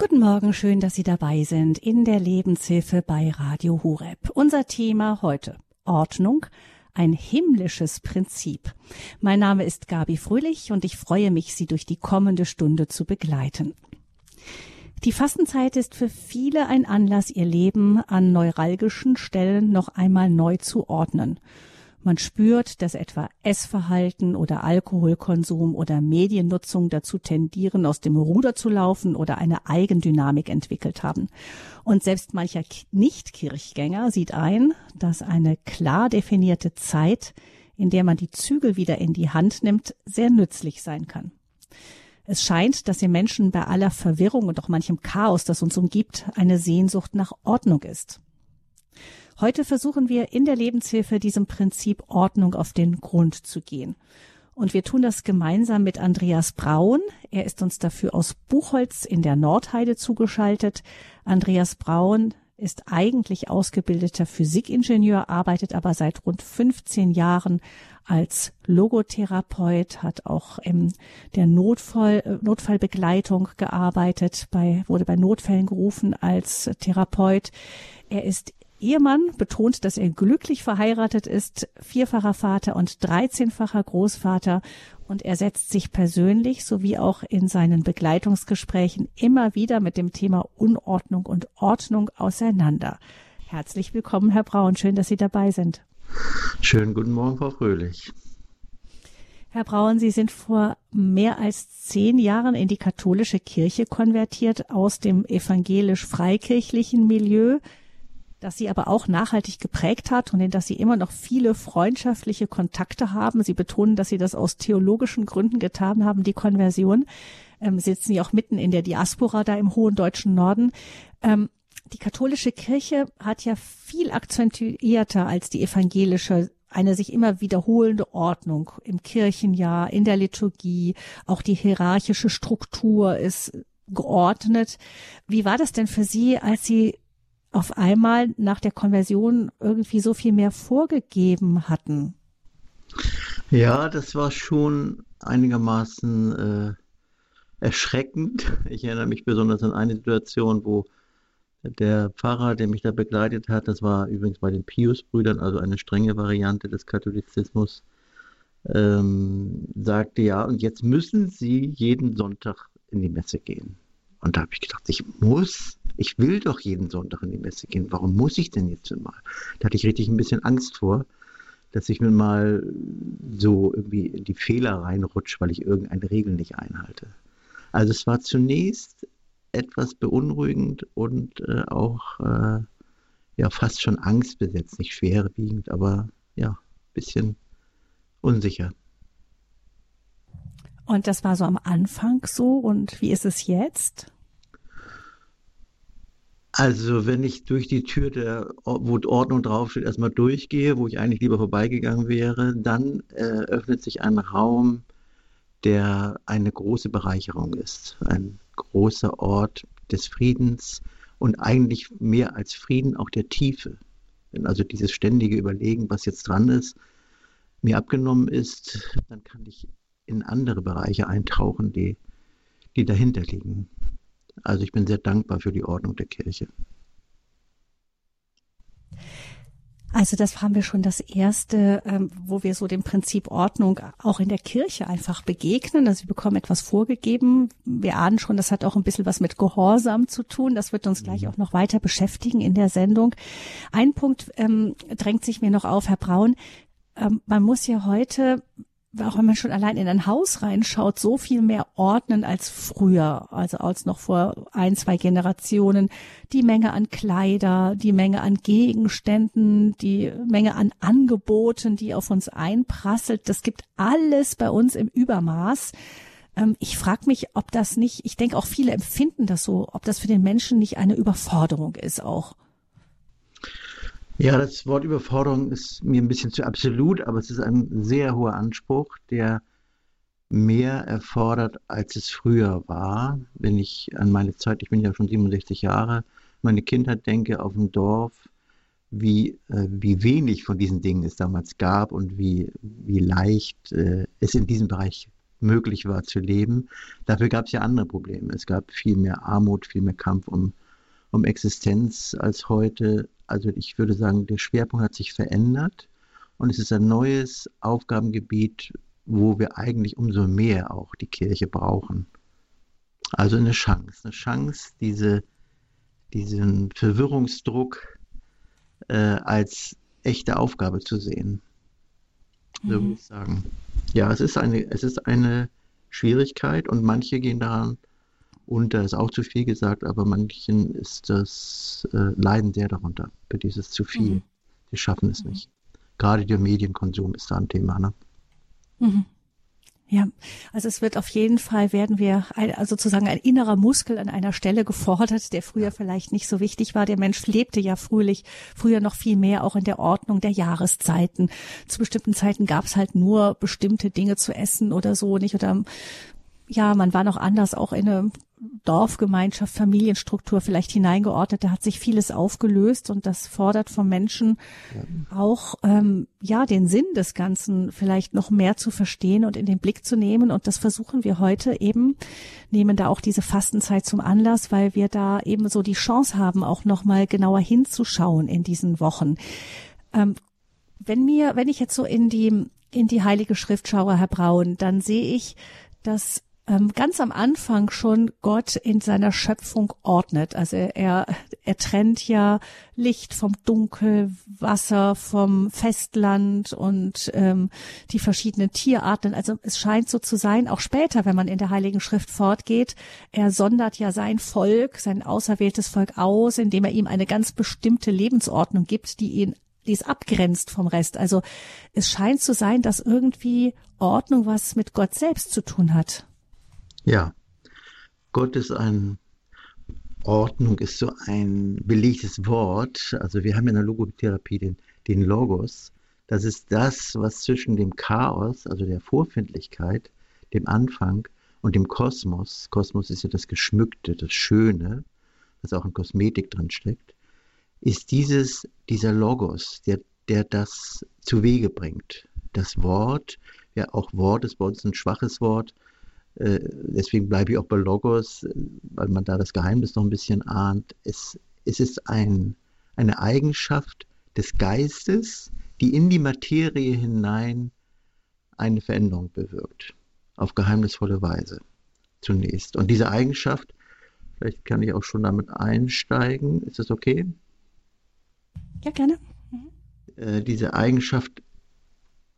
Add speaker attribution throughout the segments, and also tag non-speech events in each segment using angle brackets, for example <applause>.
Speaker 1: Guten Morgen, schön, dass Sie dabei sind in der Lebenshilfe bei Radio Hureb. Unser Thema heute Ordnung, ein himmlisches Prinzip. Mein Name ist Gabi Fröhlich und ich freue mich, Sie durch die kommende Stunde zu begleiten. Die Fastenzeit ist für viele ein Anlass, ihr Leben an neuralgischen Stellen noch einmal neu zu ordnen. Man spürt, dass etwa Essverhalten oder Alkoholkonsum oder Mediennutzung dazu tendieren, aus dem Ruder zu laufen oder eine Eigendynamik entwickelt haben. Und selbst mancher Nicht-Kirchgänger sieht ein, dass eine klar definierte Zeit, in der man die Zügel wieder in die Hand nimmt, sehr nützlich sein kann. Es scheint, dass im Menschen bei aller Verwirrung und auch manchem Chaos, das uns umgibt, eine Sehnsucht nach Ordnung ist. Heute versuchen wir in der Lebenshilfe diesem Prinzip Ordnung auf den Grund zu gehen. Und wir tun das gemeinsam mit Andreas Braun. Er ist uns dafür aus Buchholz in der Nordheide zugeschaltet. Andreas Braun ist eigentlich ausgebildeter Physikingenieur, arbeitet aber seit rund 15 Jahren als Logotherapeut, hat auch in der Notfall, Notfallbegleitung gearbeitet, bei, wurde bei Notfällen gerufen als Therapeut. Er ist Ehemann, betont, dass er glücklich verheiratet ist, vierfacher Vater und 13-facher Großvater und er setzt sich persönlich sowie auch in seinen Begleitungsgesprächen immer wieder mit dem Thema Unordnung und Ordnung auseinander. Herzlich willkommen, Herr Braun. Schön, dass Sie dabei sind.
Speaker 2: Schönen guten Morgen, Frau Fröhlich.
Speaker 1: Herr Braun, Sie sind vor mehr als zehn Jahren in die katholische Kirche konvertiert aus dem evangelisch-freikirchlichen Milieu, das Sie aber auch nachhaltig geprägt hat und in das Sie immer noch viele freundschaftliche Kontakte haben. Sie betonen, dass Sie das aus theologischen Gründen getan haben, die Konversion. Ähm, sitzen Sie auch mitten in der Diaspora da im hohen deutschen Norden. Ähm, die katholische Kirche hat ja viel akzentuierter als die evangelische eine sich immer wiederholende Ordnung im Kirchenjahr, in der Liturgie, auch die hierarchische Struktur ist geordnet. Wie war das denn für Sie, als Sie auf einmal nach der Konversion irgendwie so viel mehr vorgegeben hatten?
Speaker 2: Ja, das war schon einigermaßen äh, erschreckend. <laughs> Ich erinnere mich besonders an eine Situation, wo der Pfarrer, der mich da begleitet hat, das war übrigens bei den Pius-Brüdern, also eine strenge Variante des Katholizismus, ähm, sagte, ja, und jetzt müssen Sie jeden Sonntag in die Messe gehen. Und da habe ich gedacht, ich muss, ich will doch jeden Sonntag in die Messe gehen. Warum muss ich denn jetzt mal? Da hatte ich richtig ein bisschen Angst vor, dass ich mir mal so irgendwie in die Fehler reinrutsche, weil ich irgendeine Regel nicht einhalte. Also es war zunächst etwas beunruhigend und äh, auch äh, ja fast schon angstbesetzt, nicht schwerwiegend, aber ja, bisschen unsicher.
Speaker 1: Und das war so am Anfang so und wie ist es jetzt?
Speaker 2: Also wenn ich durch die Tür, der, wo Ordnung draufsteht, erstmal durchgehe, wo ich eigentlich lieber vorbeigegangen wäre, dann äh, öffnet sich ein Raum, der eine große Bereicherung ist. Ein großer Ort des Friedens und eigentlich mehr als Frieden auch der Tiefe. Wenn also dieses ständige Überlegen, was jetzt dran ist, mir abgenommen ist, dann kann ich in andere Bereiche eintauchen, die, die dahinter liegen. Also ich bin sehr dankbar für die Ordnung der Kirche.
Speaker 1: Also das haben wir schon das erste, ähm, wo wir so dem Prinzip Ordnung auch in der Kirche einfach begegnen. Also wir bekommen etwas vorgegeben. Wir ahnen schon, das hat auch ein bisschen was mit Gehorsam zu tun. Das wird uns gleich mhm. auch noch weiter beschäftigen in der Sendung. Ein Punkt ähm, drängt sich mir noch auf, Herr Braun. Ähm, man muss ja heute auch wenn man schon allein in ein Haus reinschaut, so viel mehr ordnen als früher, also als noch vor ein, zwei Generationen. Die Menge an Kleider, die Menge an Gegenständen, die Menge an Angeboten, die auf uns einprasselt, das gibt alles bei uns im Übermaß. Ähm, ich frage mich, ob das nicht, ich denke auch viele empfinden das so, ob das für den Menschen nicht eine Überforderung ist auch.
Speaker 2: Ja, das Wort Überforderung ist mir ein bisschen zu absolut, aber es ist ein sehr hoher Anspruch, der mehr erfordert, als es früher war. Wenn ich an meine Zeit, ich bin ja schon 67 Jahre, meine Kindheit denke auf dem Dorf, wie, äh, wie wenig von diesen Dingen es damals gab und wie, wie leicht äh, es in diesem Bereich möglich war zu leben. Dafür gab es ja andere Probleme. Es gab viel mehr Armut, viel mehr Kampf um, um Existenz als heute. Also ich würde sagen, der Schwerpunkt hat sich verändert und es ist ein neues Aufgabengebiet, wo wir eigentlich umso mehr auch die Kirche brauchen. Also eine Chance, eine Chance, diese, diesen Verwirrungsdruck äh, als echte Aufgabe zu sehen. So mhm. würde ich sagen. Ja, es ist eine, es ist eine Schwierigkeit und manche gehen daran unter, ist auch zu viel gesagt, aber manchen ist das, äh, leiden sehr darunter, für dieses zu viel. Mhm. Die schaffen es mhm. nicht. Gerade der Medienkonsum ist da ein Thema. Ne?
Speaker 1: Mhm. Ja, also es wird auf jeden Fall werden wir ein, also sozusagen ein innerer Muskel an einer Stelle gefordert, der früher vielleicht nicht so wichtig war. Der Mensch lebte ja frühlich, früher noch viel mehr auch in der Ordnung der Jahreszeiten. Zu bestimmten Zeiten gab es halt nur bestimmte Dinge zu essen oder so, nicht? Oder ja, man war noch anders auch in eine Dorfgemeinschaft, Familienstruktur vielleicht hineingeordnet. Da hat sich vieles aufgelöst und das fordert vom Menschen ja. auch ähm, ja den Sinn des Ganzen vielleicht noch mehr zu verstehen und in den Blick zu nehmen. Und das versuchen wir heute eben, nehmen da auch diese Fastenzeit zum Anlass, weil wir da eben so die Chance haben, auch noch mal genauer hinzuschauen in diesen Wochen. Ähm, wenn mir, wenn ich jetzt so in die in die Heilige Schrift schaue, Herr Braun, dann sehe ich, dass ähm, ganz am Anfang schon Gott in seiner Schöpfung ordnet. Also er, er trennt ja Licht vom Dunkel, Wasser vom Festland und ähm, die verschiedenen Tierarten. Also es scheint so zu sein, auch später, wenn man in der Heiligen Schrift fortgeht, er sondert ja sein Volk, sein auserwähltes Volk aus, indem er ihm eine ganz bestimmte Lebensordnung gibt, die ihn die es abgrenzt vom Rest. Also es scheint zu sein, dass irgendwie Ordnung was mit Gott selbst zu tun hat.
Speaker 2: Ja, Gott ist ein, Ordnung ist so ein belegtes Wort. Also wir haben in der Logotherapie den, den Logos. Das ist das, was zwischen dem Chaos, also der Vorfindlichkeit, dem Anfang und dem Kosmos, Kosmos ist ja das Geschmückte, das Schöne, das auch in Kosmetik drin steckt, ist dieses, dieser Logos, der, der das zu Wege bringt. Das Wort, ja auch Wort ist bei uns ein schwaches Wort, deswegen bleibe ich auch bei Logos, äh, weil man da das Geheimnis noch ein bisschen ahnt. Es, es ist ein, eine Eigenschaft des Geistes, die in die Materie hinein eine Veränderung bewirkt. Auf geheimnisvolle Weise zunächst. Und diese Eigenschaft, vielleicht kann ich auch schon damit einsteigen. Ist das okay?
Speaker 1: Ja, gerne.
Speaker 2: Mhm. Äh, diese Eigenschaft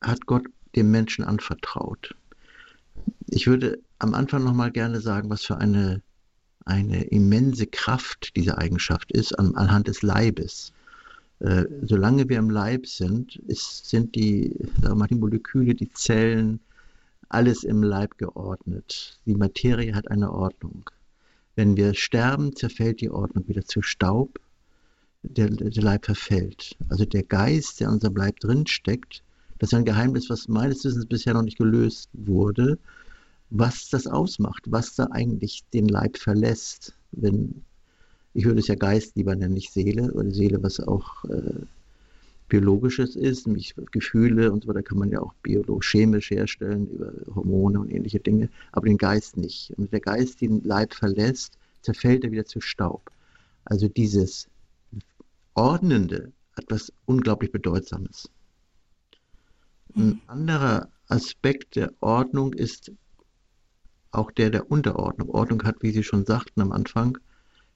Speaker 2: hat Gott dem Menschen anvertraut. Ich würde am Anfang noch mal gerne sagen, was für eine, eine immense Kraft diese Eigenschaft ist an, anhand des Leibes. Äh, solange wir im Leib sind, ist, sind die, sagen mal, die Moleküle, die Zellen, alles im Leib geordnet. Die Materie hat eine Ordnung. Wenn wir sterben, zerfällt die Ordnung wieder zu Staub. Der, der Leib verfällt. Also der Geist, der in unserem Leib drinsteckt, das ist ein Geheimnis, was meines Wissens bisher noch nicht gelöst wurde, was das ausmacht, was da eigentlich den Leib verlässt. Wenn, ich würde es ja Geist lieber nennen, nicht Seele, oder Seele, was auch äh, biologisches ist, nämlich Gefühle und so weiter kann man ja auch biologisch, chemisch herstellen über Hormone und ähnliche Dinge, aber den Geist nicht. Und wenn der Geist den Leib verlässt, zerfällt er wieder zu Staub. Also dieses Ordnende hat was unglaublich Bedeutsames. Ein mhm. anderer Aspekt der Ordnung ist auch der der Unterordnung. Ordnung hat, wie Sie schon sagten am Anfang,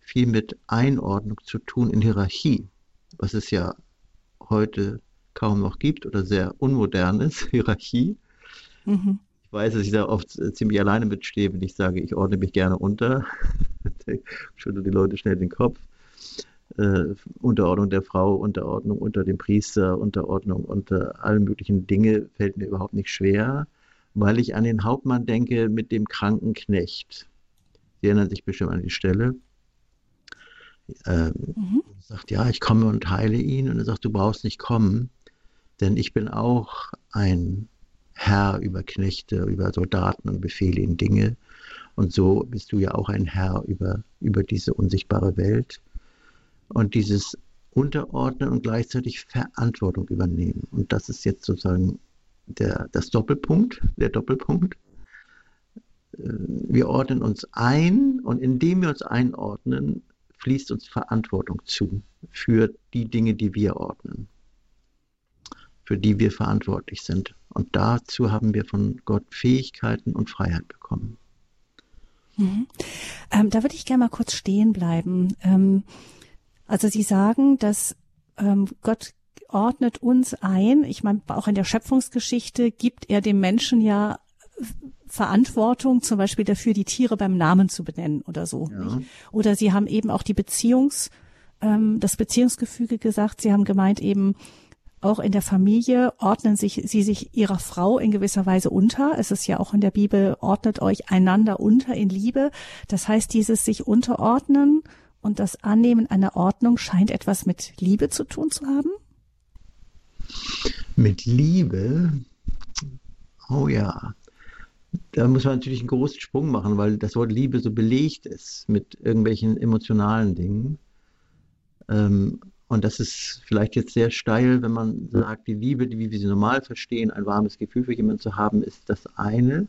Speaker 2: viel mit Einordnung zu tun in Hierarchie, was es ja heute kaum noch gibt oder sehr unmodern ist, <laughs> Hierarchie. Mhm. Ich weiß, dass ich da oft ziemlich alleine mitstehe, wenn ich sage, ich ordne mich gerne unter. <laughs> Schütteln die Leute schnell den Kopf äh, Unterordnung der Frau, Unterordnung unter dem Priester, Unterordnung unter allen möglichen Dinge fällt mir überhaupt nicht schwer, weil ich an den Hauptmann denke mit dem kranken Knecht. Sie erinnern sich bestimmt an die Stelle. Ähm, mhm. Sagt, ja, ich komme und heile ihn. Und er sagt, du brauchst nicht kommen, denn ich bin auch ein Herr über Knechte, über Soldaten und befehle ihnen Dinge. Und so bist du ja auch ein Herr über, über diese unsichtbare Welt und dieses Unterordnen und gleichzeitig Verantwortung übernehmen. Und das ist jetzt sozusagen der, das Doppelpunkt, der Doppelpunkt. wir ordnen uns ein und indem wir uns einordnen, fließt uns Verantwortung zu für die Dinge, die wir ordnen, für die wir verantwortlich sind. Und dazu haben wir von Gott Fähigkeiten und Freiheit bekommen.
Speaker 1: Mhm. Ähm, da würde ich gerne mal kurz stehen bleiben. Ähm, also Sie sagen, dass ähm, Gott ordnet uns ein. Ich meine, auch in der Schöpfungsgeschichte gibt er dem Menschen ja Verantwortung, zum Beispiel dafür, die Tiere beim Namen zu benennen oder so. Ja. Oder Sie haben eben auch die Beziehungs, ähm, das Beziehungsgefüge gesagt. Sie haben gemeint eben, auch in der Familie ordnen sich sie sich ihrer Frau in gewisser Weise unter. Es ist ja auch in der Bibel, ordnet euch einander unter in Liebe. Das heißt, dieses sich unterordnen und das Annehmen einer Ordnung scheint etwas mit Liebe zu tun zu haben?
Speaker 2: Mit Liebe? Oh ja. Da muss man natürlich einen großen Sprung machen, weil das Wort Liebe so belegt ist mit irgendwelchen emotionalen Dingen. Ähm, und das ist vielleicht jetzt sehr steil, wenn man sagt, die Liebe, wie wir sie normal verstehen, ein warmes Gefühl für jemanden zu haben, ist das eine.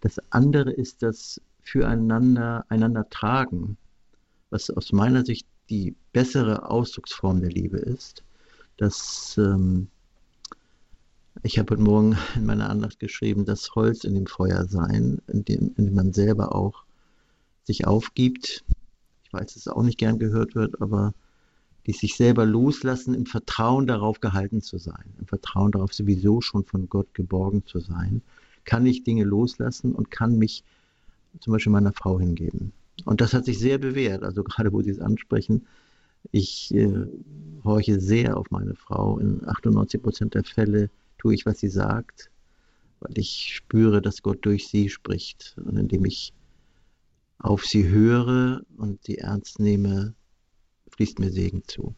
Speaker 2: Das andere ist das füreinander, einander tragen, was aus meiner Sicht die bessere Ausdrucksform der Liebe ist. Das, ähm, ich habe heute Morgen in meiner Andacht geschrieben, das Holz in dem Feuer sein, in dem, in dem man selber auch sich aufgibt. Ich weiß, dass es auch nicht gern gehört wird, aber die sich selber loslassen, im Vertrauen darauf gehalten zu sein, im Vertrauen darauf sowieso schon von Gott geborgen zu sein, kann ich Dinge loslassen und kann mich zum Beispiel meiner Frau hingeben. Und das hat sich sehr bewährt, also gerade wo Sie es ansprechen, ich äh, horche sehr auf meine Frau. In 98 Prozent der Fälle tue ich, was sie sagt, weil ich spüre, dass Gott durch sie spricht. Und indem ich auf sie höre und sie ernst nehme, fließt mir Segen zu.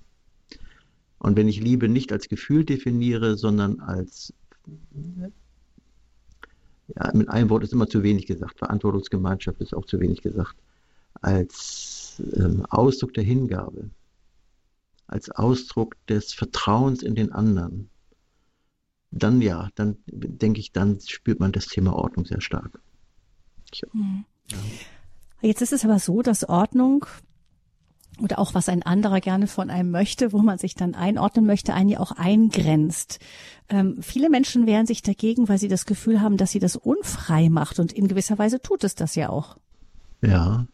Speaker 2: Und wenn ich Liebe nicht als Gefühl definiere, sondern als, ja, mit einem Wort ist immer zu wenig gesagt, Verantwortungsgemeinschaft ist auch zu wenig gesagt, als ähm, Ausdruck der Hingabe, als Ausdruck des Vertrauens in den anderen, dann ja, dann denke ich, dann spürt man das Thema Ordnung sehr stark.
Speaker 1: Ja. Mhm. Jetzt ist es aber so, dass Ordnung oder auch was ein anderer gerne von einem möchte, wo man sich dann einordnen möchte, einen ja auch eingrenzt. Ähm, viele Menschen wehren sich dagegen, weil sie das Gefühl haben, dass sie das unfrei macht und in gewisser Weise tut es das ja auch.
Speaker 2: Ja.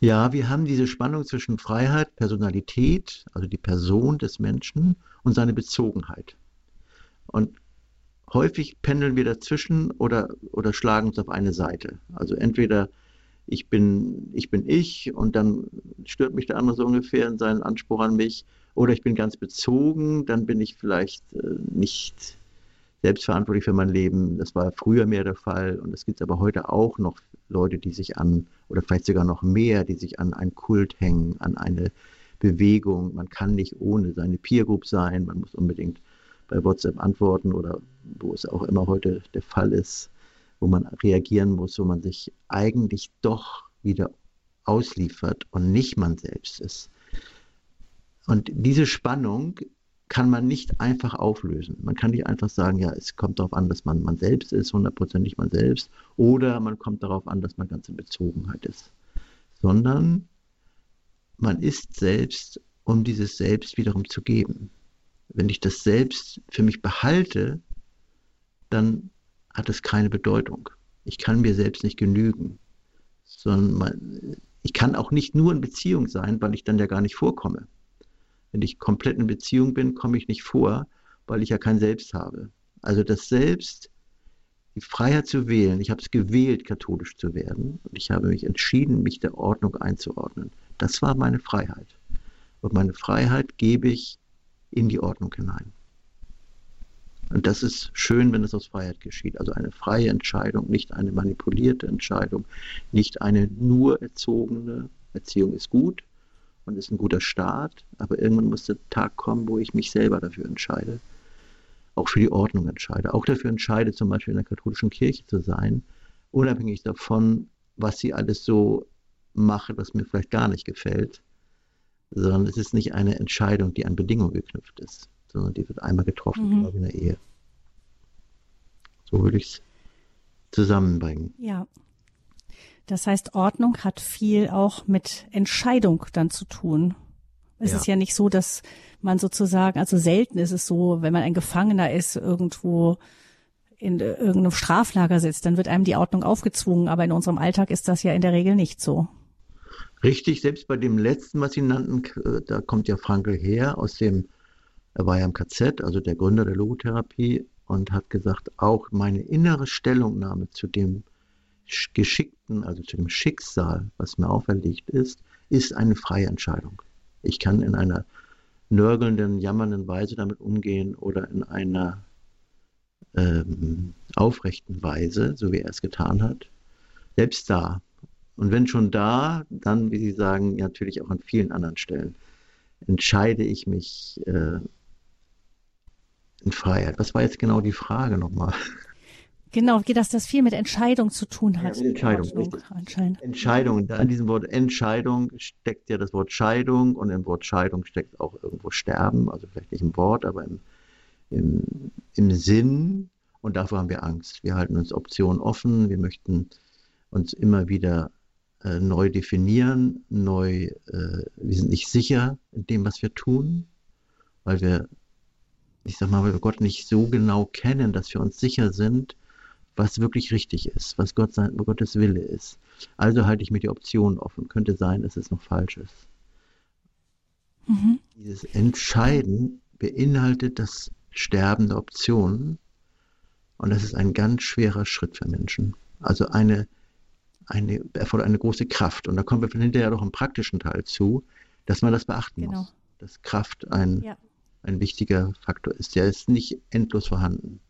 Speaker 2: Ja, wir haben diese Spannung zwischen Freiheit, Personalität, also die Person des Menschen und seine Bezogenheit. Und häufig pendeln wir dazwischen oder, oder schlagen uns auf eine Seite. Also entweder ich bin, ich bin ich und dann stört mich der andere so ungefähr in seinen Anspruch an mich. Oder ich bin ganz bezogen, dann bin ich vielleicht äh, nicht selbstverantwortlich für mein Leben. Das war früher mehr der Fall und es gibt aber heute auch noch Leute, die sich an, oder vielleicht sogar noch mehr, die sich an einen Kult hängen, an eine Bewegung. Man kann nicht ohne seine Peer Group sein, man muss unbedingt bei WhatsApp antworten oder wo es auch immer heute der Fall ist wo man reagieren muss, wo man sich eigentlich doch wieder ausliefert und nicht man selbst ist. Und diese Spannung kann man nicht einfach auflösen. Man kann nicht einfach sagen, ja, es kommt darauf an, dass man man selbst ist, hundertprozentig man selbst, oder man kommt darauf an, dass man ganz in Bezogenheit ist. Sondern man ist selbst, um dieses Selbst wiederum zu geben. Wenn ich das Selbst für mich behalte, dann hat es keine Bedeutung. Ich kann mir selbst nicht genügen, sondern man, ich kann auch nicht nur in Beziehung sein, weil ich dann ja gar nicht vorkomme. Wenn ich komplett in Beziehung bin, komme ich nicht vor, weil ich ja kein Selbst habe. Also das Selbst, die Freiheit zu wählen, ich habe es gewählt, katholisch zu werden und ich habe mich entschieden, mich der Ordnung einzuordnen. Das war meine Freiheit. Und meine Freiheit gebe ich in die Ordnung hinein. Und das ist schön, wenn es aus Freiheit geschieht. Also eine freie Entscheidung, nicht eine manipulierte Entscheidung, nicht eine nur erzogene Erziehung ist gut und ist ein guter Start, aber irgendwann muss der Tag kommen, wo ich mich selber dafür entscheide, auch für die Ordnung entscheide, auch dafür entscheide, zum Beispiel in der katholischen Kirche zu sein, unabhängig davon, was sie alles so mache, was mir vielleicht gar nicht gefällt, sondern es ist nicht eine Entscheidung, die an Bedingungen geknüpft ist sondern die wird einmal getroffen, mhm. wie in der Ehe. So würde ich es zusammenbringen.
Speaker 1: Ja. Das heißt, Ordnung hat viel auch mit Entscheidung dann zu tun. Es ja. ist ja nicht so, dass man sozusagen, also selten ist es so, wenn man ein Gefangener ist, irgendwo in irgendeinem Straflager sitzt, dann wird einem die Ordnung aufgezwungen, aber in unserem Alltag ist das ja in der Regel nicht so.
Speaker 2: Richtig, selbst bei dem letzten, was Sie nannten, da kommt ja Frankl her, aus dem, er war ja im KZ, also der Gründer der Logotherapie, und hat gesagt, auch meine innere Stellungnahme zu dem Geschickten, also zu dem Schicksal, was mir auferlegt ist, ist eine freie Entscheidung. Ich kann in einer nörgelnden, jammernden Weise damit umgehen oder in einer ähm, aufrechten Weise, so wie er es getan hat. Selbst da. Und wenn schon da, dann, wie Sie sagen, natürlich auch an vielen anderen Stellen, entscheide ich mich äh, in Freiheit. Was war jetzt genau die Frage nochmal?
Speaker 1: Genau, dass das viel mit Entscheidung zu tun hat.
Speaker 2: Ja, Entscheidung, Entscheidung. Entscheidung. Da in diesem Wort Entscheidung steckt ja das Wort Scheidung und im Wort Scheidung steckt auch irgendwo Sterben, also vielleicht nicht im Wort, aber im, im, im Sinn. Und davor haben wir Angst. Wir halten uns Optionen offen. Wir möchten uns immer wieder äh, neu definieren, neu, äh, wir sind nicht sicher in dem, was wir tun, weil wir, ich sag mal, weil wir Gott nicht so genau kennen, dass wir uns sicher sind, was wirklich richtig ist, was Gott sein, Gottes Wille ist. Also halte ich mir die Option offen. Könnte sein, dass es noch falsch ist. Mhm. Dieses Entscheiden beinhaltet das Sterben der Optionen und das ist ein ganz schwerer Schritt für Menschen. Also eine, eine erfordert eine große Kraft. Und da kommen wir von hinterher noch im praktischen Teil zu, dass man das beachten genau. muss. Dass Kraft ein, ja. ein wichtiger Faktor ist. Der ist nicht endlos vorhanden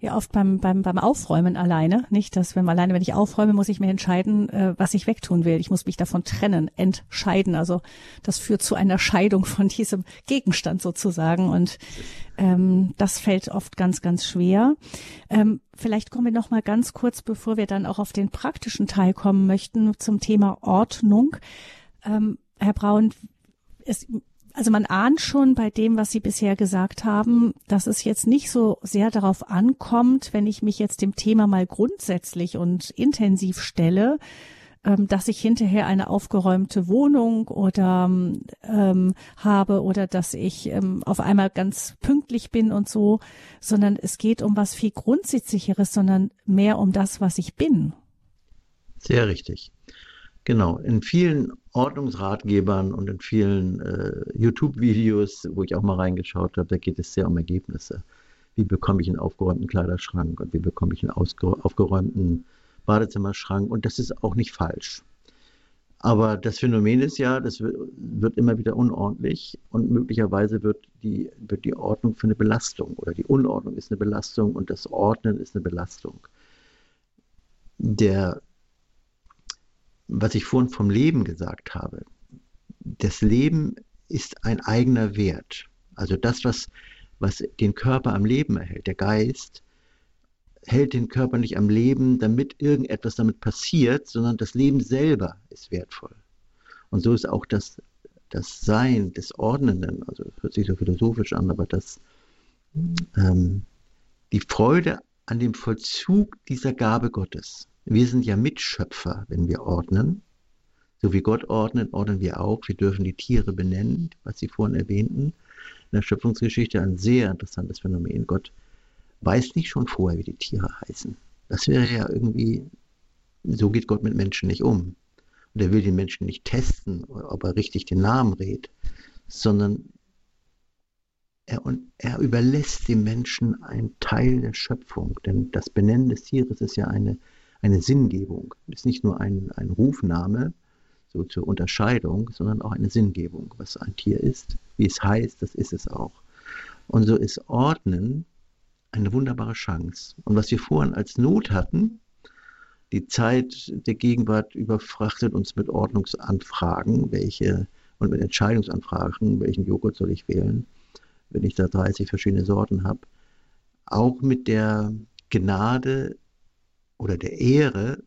Speaker 1: ja oft beim, beim, beim Aufräumen alleine, nicht? Dass wenn alleine, wenn ich aufräume, muss ich mir entscheiden, äh, was ich wegtun will. Ich muss mich davon trennen, entscheiden. Also das führt zu einer Scheidung von diesem Gegenstand sozusagen. Und ähm, das fällt oft ganz, ganz schwer. Ähm, vielleicht kommen wir noch mal ganz kurz, bevor wir dann auch auf den praktischen Teil kommen möchten, zum Thema Ordnung. Ähm, Herr Braun, es, also man ahnt schon bei dem, was Sie bisher gesagt haben, dass es jetzt nicht so sehr darauf ankommt, wenn ich mich jetzt dem Thema mal grundsätzlich und intensiv stelle, ähm, dass ich hinterher eine aufgeräumte Wohnung oder ähm, habe oder dass ich ähm, auf einmal ganz pünktlich bin und so, sondern es geht um was viel Grundsätzlicheres, sondern mehr um das, was ich bin.
Speaker 2: Sehr richtig. Genau, in vielen Ordnungsratgebern und in vielen äh, YouTube-Videos, wo ich auch mal reingeschaut habe, da geht es sehr um Ergebnisse. Wie bekomme ich einen aufgeräumten Kleiderschrank und wie bekomme ich einen aufgeräumten Badezimmerschrank? Und das ist auch nicht falsch. Aber das Phänomen ist ja, das wird immer wieder unordentlich und möglicherweise wird die, wird die Ordnung für eine Belastung oder die Unordnung ist eine Belastung und das Ordnen ist eine Belastung. Der was ich vorhin vom Leben gesagt habe. Das Leben ist ein eigener Wert. Also das, was, was den Körper am Leben erhält, der Geist, hält den Körper nicht am Leben, damit irgendetwas damit passiert, sondern das Leben selber ist wertvoll. Und so ist auch das, das Sein des Ordnenden, also hört sich so philosophisch an, aber das, ähm, die Freude an dem Vollzug dieser Gabe Gottes, wir sind ja Mitschöpfer, wenn wir ordnen. So wie Gott ordnet, ordnen wir auch. Wir dürfen die Tiere benennen, was Sie vorhin erwähnten. In der Schöpfungsgeschichte ein sehr interessantes Phänomen. Gott weiß nicht schon vorher, wie die Tiere heißen. Das wäre ja irgendwie, so geht Gott mit Menschen nicht um. Und er will den Menschen nicht testen, ob er richtig den Namen redet, sondern er, und er überlässt dem Menschen einen Teil der Schöpfung. Denn das Benennen des Tieres ist ja eine eine Sinngebung. Es ist nicht nur ein, ein Rufname, so zur Unterscheidung, sondern auch eine Sinngebung. Was ein Tier ist, wie es heißt, das ist es auch. Und so ist Ordnen eine wunderbare Chance. Und was wir vorhin als Not hatten, die Zeit der Gegenwart überfrachtet uns mit Ordnungsanfragen, welche und mit Entscheidungsanfragen, welchen Joghurt soll ich wählen, wenn ich da 30 verschiedene Sorten habe. Auch mit der Gnade oder der Ehre,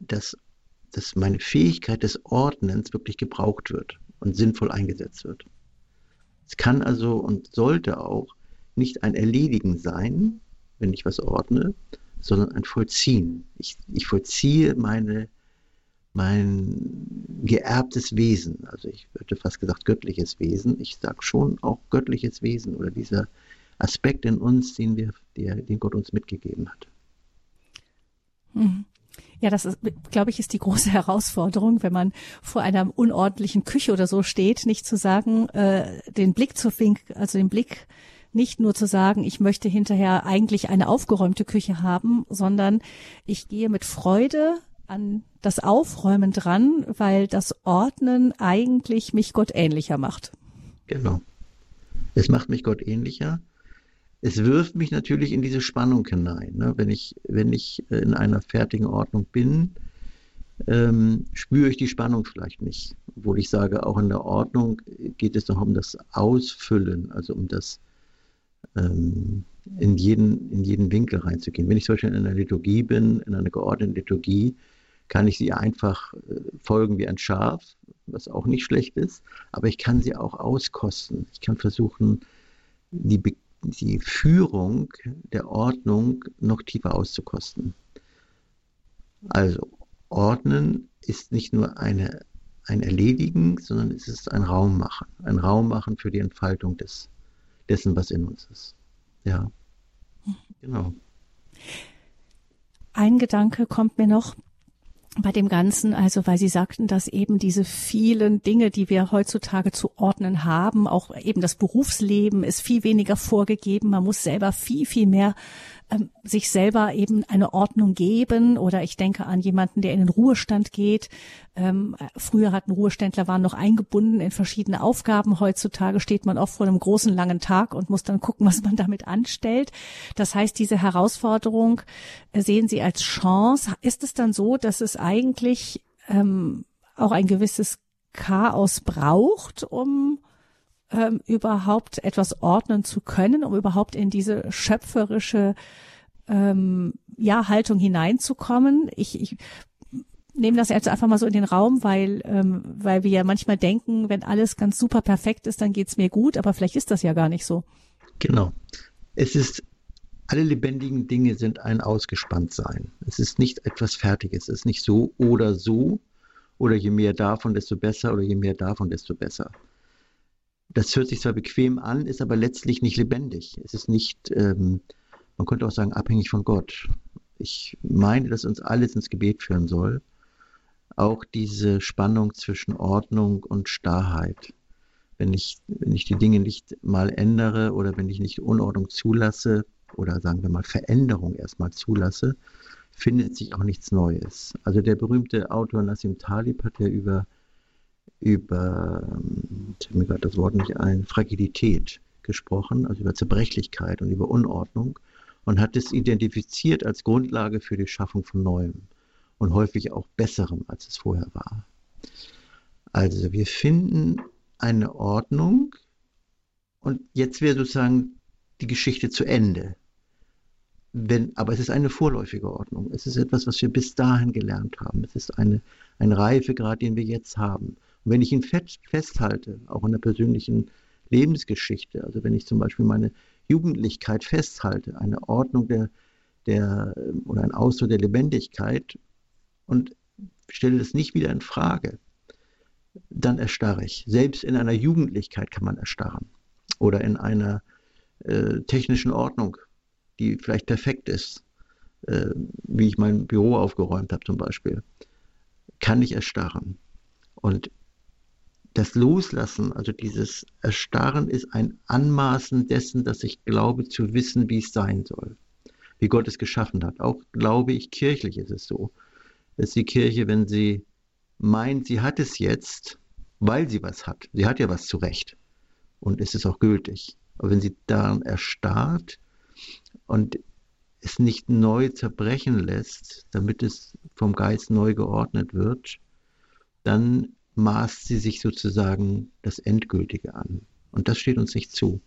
Speaker 2: dass, dass meine Fähigkeit des Ordnens wirklich gebraucht wird und sinnvoll eingesetzt wird. Es kann also und sollte auch nicht ein Erledigen sein, wenn ich was ordne, sondern ein Vollziehen. Ich, ich vollziehe meine, mein geerbtes Wesen, also ich hätte fast gesagt göttliches Wesen. Ich sage schon auch göttliches Wesen oder dieser Aspekt in uns, den, wir, der, den Gott uns mitgegeben hat.
Speaker 1: Mhm. Ja, das ist, glaube ich, ist die große <laughs> Herausforderung, wenn man vor einer unordentlichen Küche oder so steht, nicht zu sagen, äh, den Blick zu finken, also den Blick nicht nur zu sagen, ich möchte hinterher eigentlich eine aufgeräumte Küche haben, sondern ich gehe mit Freude an das Aufräumen dran, weil das Ordnen eigentlich mich Gott ähnlicher macht.
Speaker 2: Genau. Es macht mich Gott ähnlicher es wirft mich natürlich in diese Spannung hinein. Ne? Wenn, ich, wenn ich in einer fertigen Ordnung bin, ähm, spüre ich die Spannung vielleicht nicht. Obwohl ich sage, auch in der Ordnung geht es noch um das Ausfüllen, also um das ähm, in, jeden, in jeden Winkel reinzugehen. Wenn ich zum Beispiel in einer Liturgie bin, in einer geordneten Liturgie, kann ich sie einfach äh, folgen wie ein Schaf, was auch nicht schlecht ist, aber ich kann sie auch auskosten. Ich kann versuchen, die Be die Führung der Ordnung noch tiefer auszukosten. Also Ordnen ist nicht nur eine, ein Erledigen, sondern es ist ein Raum machen. Ein Raum machen für die Entfaltung des, dessen, was in uns ist. Ja, genau.
Speaker 1: Ein Gedanke kommt mir noch, bei dem Ganzen, also weil Sie sagten, dass eben diese vielen Dinge, die wir heutzutage zu ordnen haben, auch eben das Berufsleben ist viel weniger vorgegeben. Man muss selber viel, viel mehr ähm, sich selber eben eine Ordnung geben. Oder ich denke an jemanden, der in den Ruhestand geht. Ähm, früher hatten Ruheständler waren noch eingebunden in verschiedene Aufgaben. Heutzutage steht man oft vor einem großen langen Tag und muss dann gucken, <laughs> was man damit anstellt. Das heißt, diese Herausforderung äh, sehen Sie als Chance. Ist es dann so, dass es eigentlich ähm, auch ein gewisses Chaos braucht, um ähm, überhaupt etwas ordnen zu können, um überhaupt in diese schöpferische ähm, ja, Haltung hineinzukommen. Ich, ich nehme das jetzt einfach mal so in den Raum, weil, ähm, weil wir ja manchmal denken, wenn alles ganz super perfekt ist, dann geht's mir gut, aber vielleicht ist das ja gar nicht so.
Speaker 2: Genau. Es ist, alle lebendigen Dinge sind ein Ausgespanntsein. Es ist nicht etwas Fertiges. Es ist nicht so oder so, oder je mehr davon, desto besser, oder je mehr davon, desto besser. Das hört sich zwar bequem an, ist aber letztlich nicht lebendig. Es ist nicht, ähm, man könnte auch sagen, abhängig von Gott. Ich meine, dass uns alles ins Gebet führen soll. Auch diese Spannung zwischen Ordnung und Starrheit. Wenn ich, wenn ich die Dinge nicht mal ändere oder wenn ich nicht Unordnung zulasse oder sagen wir mal Veränderung erstmal zulasse, findet sich auch nichts Neues. Also der berühmte Autor Nassim Talib hat ja über über, habe mir gerade das Wort nicht ein, Fragilität gesprochen, also über Zerbrechlichkeit und über Unordnung und hat es identifiziert als Grundlage für die Schaffung von Neuem und häufig auch Besserem, als es vorher war. Also wir finden eine Ordnung und jetzt wäre sozusagen die Geschichte zu Ende. Wenn, aber es ist eine vorläufige Ordnung. Es ist etwas, was wir bis dahin gelernt haben. Es ist eine, ein Reifegrad, den wir jetzt haben. Und wenn ich ihn festhalte, auch in der persönlichen Lebensgeschichte, also wenn ich zum Beispiel meine Jugendlichkeit festhalte, eine Ordnung der, der oder ein Ausdruck der Lebendigkeit und stelle das nicht wieder in Frage, dann erstarre ich. Selbst in einer Jugendlichkeit kann man erstarren oder in einer äh, technischen Ordnung, die vielleicht perfekt ist, äh, wie ich mein Büro aufgeräumt habe zum Beispiel, kann ich erstarren. Und das Loslassen, also dieses Erstarren, ist ein Anmaßen dessen, dass ich glaube zu wissen, wie es sein soll, wie Gott es geschaffen hat. Auch glaube ich, kirchlich ist es so, dass die Kirche, wenn sie meint, sie hat es jetzt, weil sie was hat, sie hat ja was zurecht und es ist auch gültig. Aber wenn sie daran erstarrt und es nicht neu zerbrechen lässt, damit es vom Geist neu geordnet wird, dann maßt sie sich sozusagen das Endgültige an. Und das steht uns nicht zu.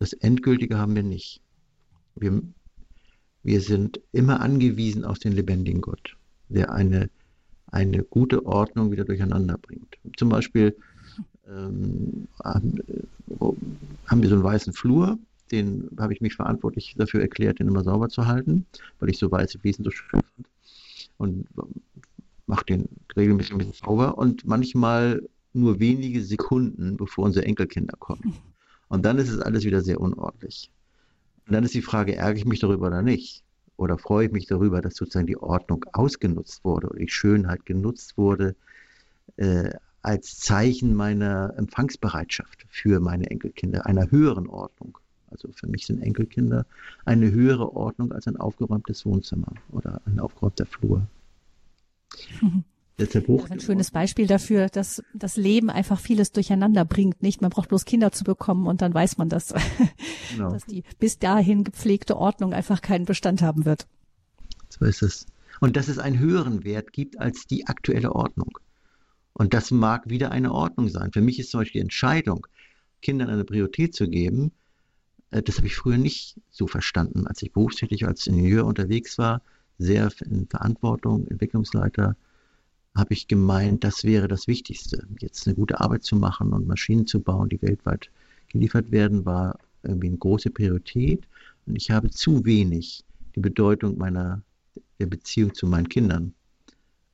Speaker 2: Das Endgültige haben wir nicht. Wir, wir sind immer angewiesen auf den lebendigen Gott, der eine, eine gute Ordnung wieder durcheinander bringt. Zum Beispiel ähm, haben wir so einen weißen Flur, den habe ich mich verantwortlich dafür erklärt, den immer sauber zu halten, weil ich so weiße Fliesen so schön fand. Und mache den regelmäßig ein bisschen sauber und manchmal nur wenige Sekunden, bevor unsere Enkelkinder kommen. Und dann ist es alles wieder sehr unordentlich. Und dann ist die Frage, ärgere ich mich darüber oder nicht? Oder freue ich mich darüber, dass sozusagen die Ordnung ausgenutzt wurde oder die Schönheit genutzt wurde äh, als Zeichen meiner Empfangsbereitschaft für meine Enkelkinder, einer höheren Ordnung. Also für mich sind Enkelkinder eine höhere Ordnung als ein aufgeräumtes Wohnzimmer oder ein aufgeräumter Flur. <laughs>
Speaker 1: Das ist ein schönes Beispiel dafür, dass das Leben einfach vieles durcheinander bringt. Nicht, man braucht bloß Kinder zu bekommen und dann weiß man, dass, <laughs> genau. dass die bis dahin gepflegte Ordnung einfach keinen Bestand haben wird.
Speaker 2: So ist es. Und dass es einen höheren Wert gibt als die aktuelle Ordnung. Und das mag wieder eine Ordnung sein. Für mich ist zum Beispiel die Entscheidung, Kindern eine Priorität zu geben, äh, das habe ich früher nicht so verstanden, als ich berufstätig als Ingenieur unterwegs war, sehr in Verantwortung, Entwicklungsleiter, habe ich gemeint, das wäre das Wichtigste. Jetzt eine gute Arbeit zu machen und Maschinen zu bauen, die weltweit geliefert werden, war irgendwie eine große Priorität. Und ich habe zu wenig die Bedeutung meiner der Beziehung zu meinen Kindern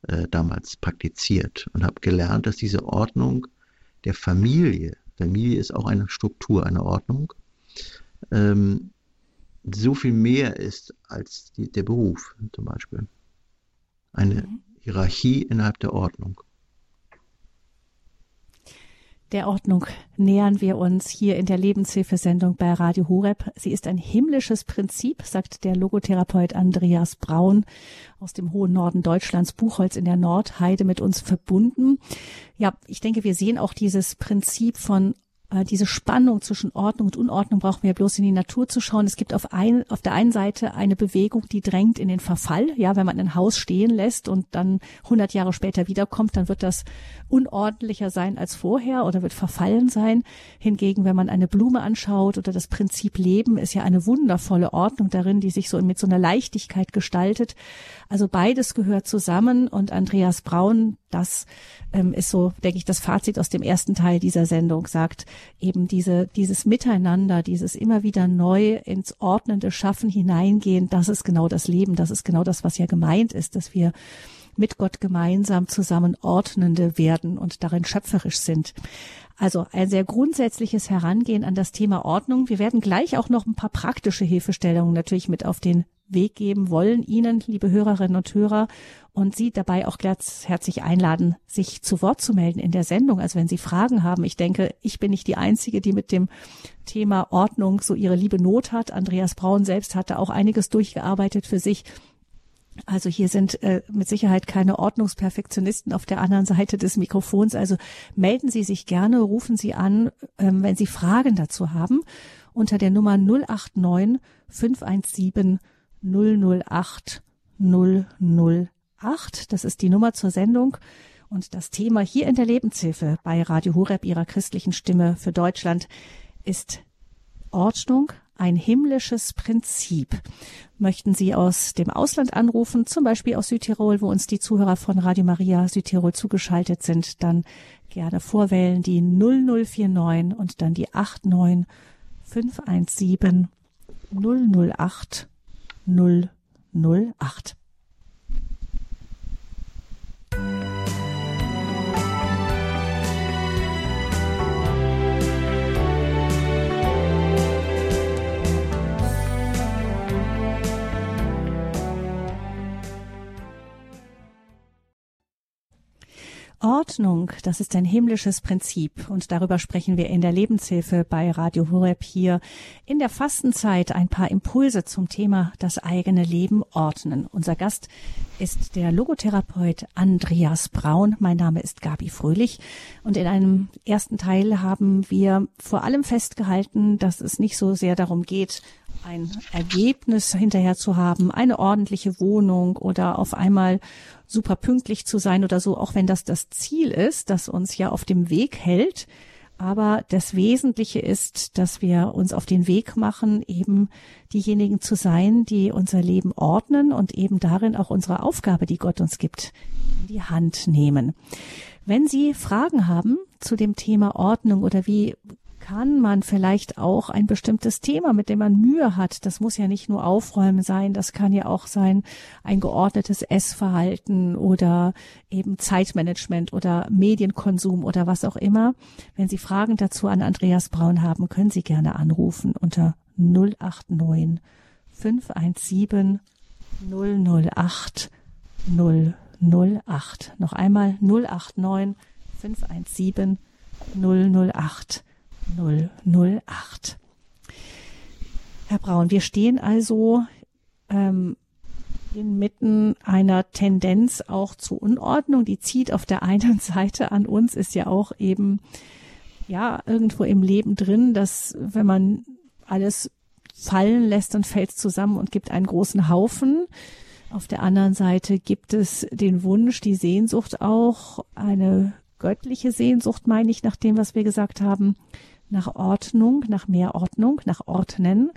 Speaker 2: äh, damals praktiziert und habe gelernt, dass diese Ordnung der Familie, Familie ist auch eine Struktur, eine Ordnung, ähm, so viel mehr ist als die, der Beruf zum Beispiel. Eine mhm. Hierarchie innerhalb der Ordnung.
Speaker 1: Der Ordnung nähern wir uns hier in der Lebenshilfesendung bei Radio Horeb. Sie ist ein himmlisches Prinzip, sagt der Logotherapeut Andreas Braun aus dem hohen Norden Deutschlands, Buchholz in der Nordheide mit uns verbunden. Ja, ich denke, wir sehen auch dieses Prinzip von diese Spannung zwischen Ordnung und Unordnung brauchen wir bloß in die Natur zu schauen. Es gibt auf, ein, auf der einen Seite eine Bewegung, die drängt in den Verfall. Ja, wenn man ein Haus stehen lässt und dann 100 Jahre später wiederkommt, dann wird das unordentlicher sein als vorher oder wird verfallen sein. Hingegen, wenn man eine Blume anschaut oder das Prinzip Leben, ist ja eine wundervolle Ordnung darin, die sich so mit so einer Leichtigkeit gestaltet. Also beides gehört zusammen und Andreas Braun, das ähm, ist so, denke ich, das Fazit aus dem ersten Teil dieser Sendung, sagt eben diese, dieses Miteinander, dieses immer wieder neu ins ordnende Schaffen hineingehen, das ist genau das Leben, das ist genau das, was ja gemeint ist, dass wir mit Gott gemeinsam zusammen Ordnende werden und darin schöpferisch sind. Also ein sehr grundsätzliches Herangehen an das Thema Ordnung. Wir werden gleich auch noch ein paar praktische Hilfestellungen natürlich mit auf den Weg geben wollen Ihnen, liebe Hörerinnen und Hörer, und Sie dabei auch ganz herzlich einladen, sich zu Wort zu melden in der Sendung. Also wenn Sie Fragen haben, ich denke, ich bin nicht die Einzige, die mit dem Thema Ordnung so ihre liebe Not hat. Andreas Braun selbst hatte auch einiges durchgearbeitet für sich. Also hier sind äh, mit Sicherheit keine Ordnungsperfektionisten auf der anderen Seite des Mikrofons. Also melden Sie sich gerne, rufen Sie an, ähm, wenn Sie Fragen dazu haben, unter der Nummer 089 517 008 008. Das ist die Nummer zur Sendung. Und das Thema hier in der Lebenshilfe bei Radio Horeb, ihrer christlichen Stimme für Deutschland, ist Ordnung, ein himmlisches Prinzip. Möchten Sie aus dem Ausland anrufen, zum Beispiel aus Südtirol, wo uns die Zuhörer von Radio Maria Südtirol zugeschaltet sind, dann gerne vorwählen die 0049 und dann die 89 517 008 008. Ordnung, das ist ein himmlisches Prinzip und darüber sprechen wir in der Lebenshilfe bei Radio Horeb hier in der Fastenzeit ein paar Impulse zum Thema das eigene Leben ordnen. Unser Gast ist der Logotherapeut Andreas Braun. Mein Name ist Gabi Fröhlich und in einem ersten Teil haben wir vor allem festgehalten, dass es nicht so sehr darum geht, ein Ergebnis hinterher zu haben, eine ordentliche Wohnung oder auf einmal super pünktlich zu sein oder so, auch wenn das das Ziel ist, das uns ja auf dem Weg hält. Aber das Wesentliche ist, dass wir uns auf den Weg machen, eben diejenigen zu sein, die unser Leben ordnen und eben darin auch unsere Aufgabe, die Gott uns gibt, in die Hand nehmen. Wenn Sie Fragen haben zu dem Thema Ordnung oder wie kann man vielleicht auch ein bestimmtes Thema, mit dem man Mühe hat. Das muss ja nicht nur Aufräumen sein, das kann ja auch sein ein geordnetes Essverhalten oder eben Zeitmanagement oder Medienkonsum oder was auch immer. Wenn Sie Fragen dazu an Andreas Braun haben, können Sie gerne anrufen unter 089 517 008 008. Noch einmal 089 517 008 008. Herr Braun, wir stehen also ähm, inmitten einer Tendenz auch zu Unordnung. Die zieht auf der einen <laughs> Seite an uns, ist ja auch eben ja irgendwo im Leben drin, dass wenn man alles fallen lässt, dann fällt es zusammen und gibt einen großen Haufen. Auf der anderen Seite gibt es den Wunsch, die Sehnsucht auch, eine göttliche Sehnsucht, meine ich, nach dem, was wir gesagt haben, nach Ordnung, nach mehr Ordnung, nach Ordnen.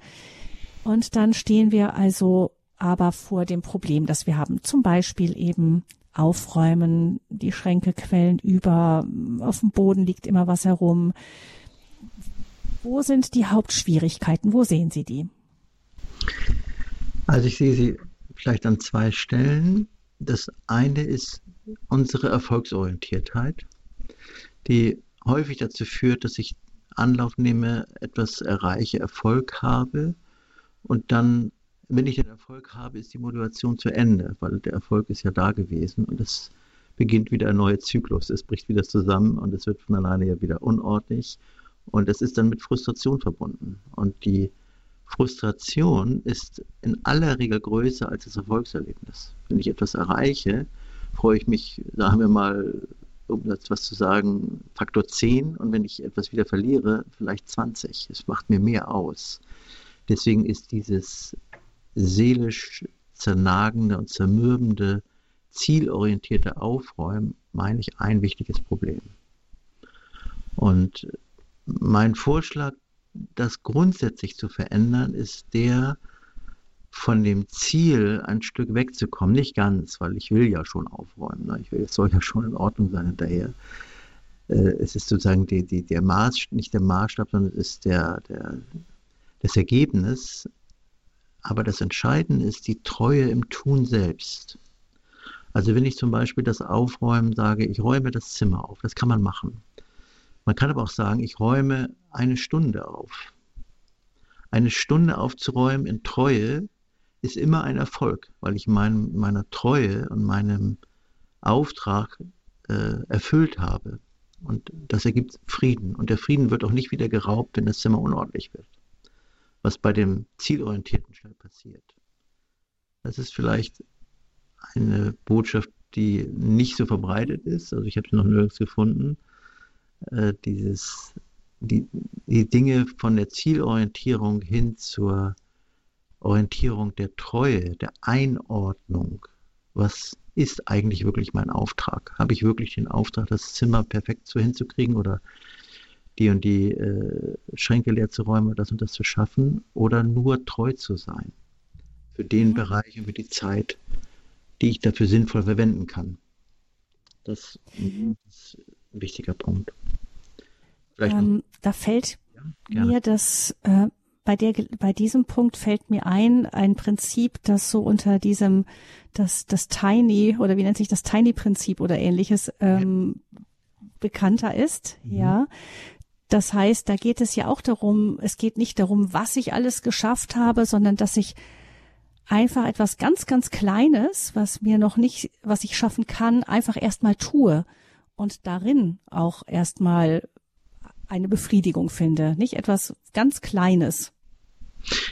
Speaker 1: Und dann stehen wir also aber vor dem Problem, das wir haben. Zum Beispiel eben aufräumen, die Schränke quellen über, auf dem Boden liegt immer was herum. Wo sind die Hauptschwierigkeiten? Wo sehen Sie die?
Speaker 2: Also ich sehe sie vielleicht an zwei Stellen. Das eine ist unsere Erfolgsorientiertheit, die häufig dazu führt, dass ich Anlauf nehme, etwas erreiche, Erfolg habe und dann, wenn ich den Erfolg habe, ist die Motivation zu Ende, weil der Erfolg ist ja da gewesen und es beginnt wieder ein neuer Zyklus. Es bricht wieder zusammen und es wird von alleine ja wieder unordentlich und es ist dann mit Frustration verbunden. Und die Frustration ist in aller Regel größer als das Erfolgserlebnis. Wenn ich etwas erreiche, freue ich mich, sagen wir mal, um jetzt was zu sagen, Faktor 10 und wenn ich etwas wieder verliere, vielleicht 20. Es macht mir mehr aus. Deswegen ist dieses seelisch zernagende und zermürbende, zielorientierte Aufräumen, meine ich, ein wichtiges Problem. Und mein Vorschlag, das grundsätzlich zu verändern, ist der, von dem Ziel ein Stück wegzukommen. Nicht ganz, weil ich will ja schon aufräumen. Ne? Ich will, es soll ja schon in Ordnung sein hinterher. Äh, es ist sozusagen die, die, der Maß, nicht der Maßstab, sondern es ist der, der, das Ergebnis. Aber das Entscheidende ist die Treue im Tun selbst. Also wenn ich zum Beispiel das Aufräumen sage, ich räume das Zimmer auf, das kann man machen. Man kann aber auch sagen, ich räume eine Stunde auf. Eine Stunde aufzuräumen in Treue ist immer ein Erfolg, weil ich mein, meiner Treue und meinem Auftrag äh, erfüllt habe. Und das ergibt Frieden. Und der Frieden wird auch nicht wieder geraubt, wenn das Zimmer unordentlich wird. Was bei dem Zielorientierten schnell passiert. Das ist vielleicht eine Botschaft, die nicht so verbreitet ist. Also ich habe sie noch nirgends gefunden. Äh, dieses, die, die Dinge von der Zielorientierung hin zur Orientierung der Treue, der Einordnung. Was ist eigentlich wirklich mein Auftrag? Habe ich wirklich den Auftrag, das Zimmer perfekt so hinzukriegen oder die und die äh, Schränke leer zu räumen, das und das zu schaffen oder nur treu zu sein für den mhm. Bereich und für die Zeit, die ich dafür sinnvoll verwenden kann. Das mhm. ist ein wichtiger Punkt.
Speaker 1: Ähm, da fällt ja, mir das äh, bei der, bei diesem Punkt fällt mir ein, ein Prinzip, das so unter diesem, das, das Tiny, oder wie nennt sich das Tiny-Prinzip oder ähnliches, ähm, bekannter ist, mhm. ja. Das heißt, da geht es ja auch darum, es geht nicht darum, was ich alles geschafft habe, sondern dass ich einfach etwas ganz, ganz Kleines, was mir noch nicht, was ich schaffen kann, einfach erstmal tue und darin auch erstmal eine Befriedigung finde, nicht etwas ganz Kleines.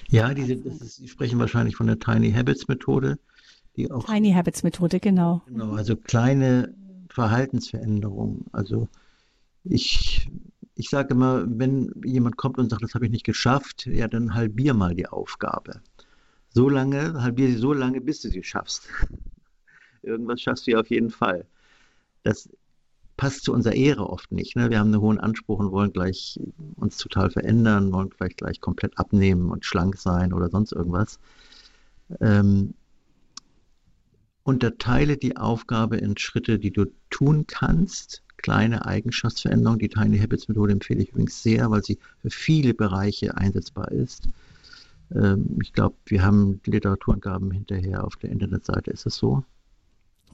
Speaker 2: Ja, diese, ist, Sie sprechen wahrscheinlich von der Tiny Habits Methode,
Speaker 1: die auch. Tiny Habits Methode, genau.
Speaker 2: Genau, also kleine Verhaltensveränderungen. Also ich, ich sage immer, wenn jemand kommt und sagt, das habe ich nicht geschafft, ja, dann halbier mal die Aufgabe. So lange, halbier sie so lange, bis du sie schaffst. <laughs> Irgendwas schaffst du ja auf jeden Fall. Das passt zu unserer Ehre oft nicht. Ne? Wir haben einen hohen Anspruch und wollen gleich uns total verändern, wollen vielleicht gleich komplett abnehmen und schlank sein oder sonst irgendwas. Ähm, unterteile die Aufgabe in Schritte, die du tun kannst, kleine Eigenschaftsveränderung. Die Tiny Habits Methode empfehle ich übrigens sehr, weil sie für viele Bereiche einsetzbar ist. Ähm, ich glaube, wir haben Literaturangaben hinterher auf der Internetseite. Ist es so?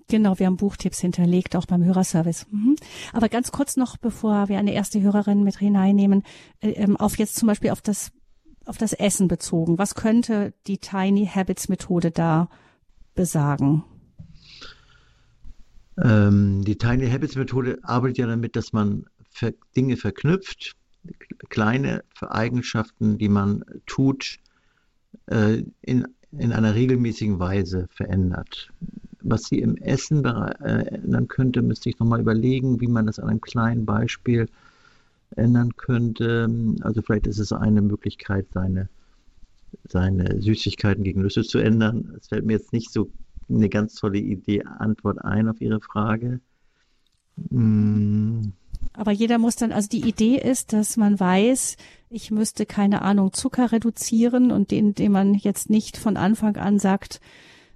Speaker 1: Genau, wir haben Buchtipps hinterlegt, auch beim Hörerservice. Mhm. Aber ganz kurz noch, bevor wir eine erste Hörerin mit hineinnehmen, äh, ähm, auf jetzt zum Beispiel auf das, auf das Essen bezogen. Was könnte die Tiny Habits Methode da besagen?
Speaker 2: Ähm, die Tiny Habits Methode arbeitet ja damit, dass man Dinge verknüpft, kleine Eigenschaften, die man tut, äh, in, in einer regelmäßigen Weise verändert was sie im Essen äh, ändern könnte, müsste ich nochmal überlegen, wie man das an einem kleinen Beispiel ändern könnte. Also vielleicht ist es eine Möglichkeit, seine, seine Süßigkeiten gegen Nüsse zu ändern. Es fällt mir jetzt nicht so eine ganz tolle Idee, Antwort ein auf Ihre Frage.
Speaker 1: Hm. Aber jeder muss dann, also die Idee ist, dass man weiß, ich müsste keine Ahnung Zucker reduzieren und den, den man jetzt nicht von Anfang an sagt,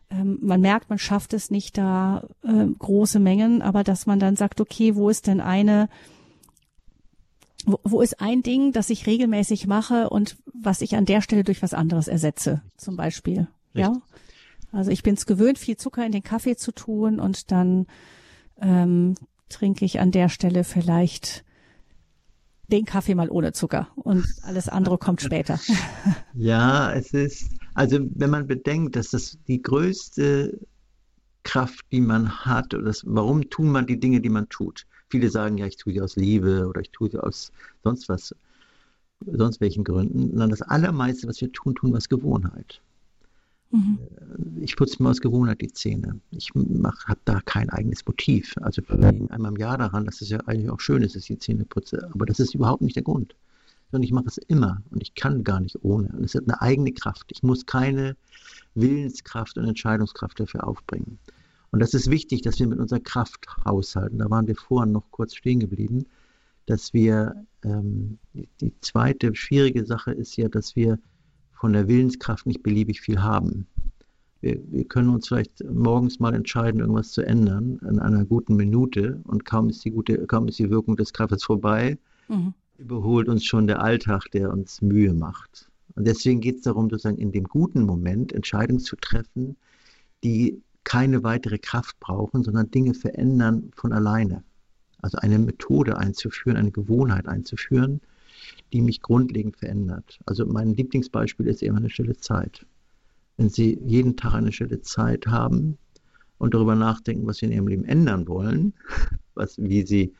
Speaker 1: ähm, man merkt, man schafft es nicht da äh, große Mengen, aber dass man dann sagt, okay, wo ist denn eine, wo, wo ist ein Ding, das ich regelmäßig mache und was ich an der Stelle durch was anderes ersetze, zum Beispiel. Richtig. Ja. Also ich bin es gewöhnt, viel Zucker in den Kaffee zu tun und dann ähm, trinke ich an der Stelle vielleicht den Kaffee mal ohne Zucker und alles andere kommt später. <laughs>
Speaker 2: Ja, es ist, also wenn man bedenkt, dass das die größte Kraft, die man hat, oder das, warum tun man die Dinge, die man tut? Viele sagen ja, ich tue sie aus Liebe oder ich tue sie aus sonst was, sonst welchen Gründen. Sondern das Allermeiste, was wir tun, tun wir aus Gewohnheit. Mhm. Äh, ich putze mir aus Gewohnheit die Zähne. Ich habe da kein eigenes Motiv. Also einmal im Jahr daran, dass es ja eigentlich auch schön ist, dass ich die Zähne putze. Aber das ist überhaupt nicht der Grund. Sondern ich mache es immer und ich kann gar nicht ohne. Und es hat eine eigene Kraft. Ich muss keine Willenskraft und Entscheidungskraft dafür aufbringen. Und das ist wichtig, dass wir mit unserer Kraft haushalten. Da waren wir vorhin noch kurz stehen geblieben, dass wir, ähm, die zweite schwierige Sache ist ja, dass wir von der Willenskraft nicht beliebig viel haben. Wir, wir, können uns vielleicht morgens mal entscheiden, irgendwas zu ändern in einer guten Minute und kaum ist die gute, kaum ist die Wirkung des Kaffees vorbei, mhm. Überholt uns schon der Alltag, der uns Mühe macht. Und deswegen geht es darum, sozusagen in dem guten Moment Entscheidungen zu treffen, die keine weitere Kraft brauchen, sondern Dinge verändern von alleine. Also eine Methode einzuführen, eine Gewohnheit einzuführen, die mich grundlegend verändert. Also mein Lieblingsbeispiel ist eben eine stille Zeit. Wenn Sie jeden Tag eine stille Zeit haben und darüber nachdenken, was Sie in Ihrem Leben ändern wollen, <laughs> was, wie Sie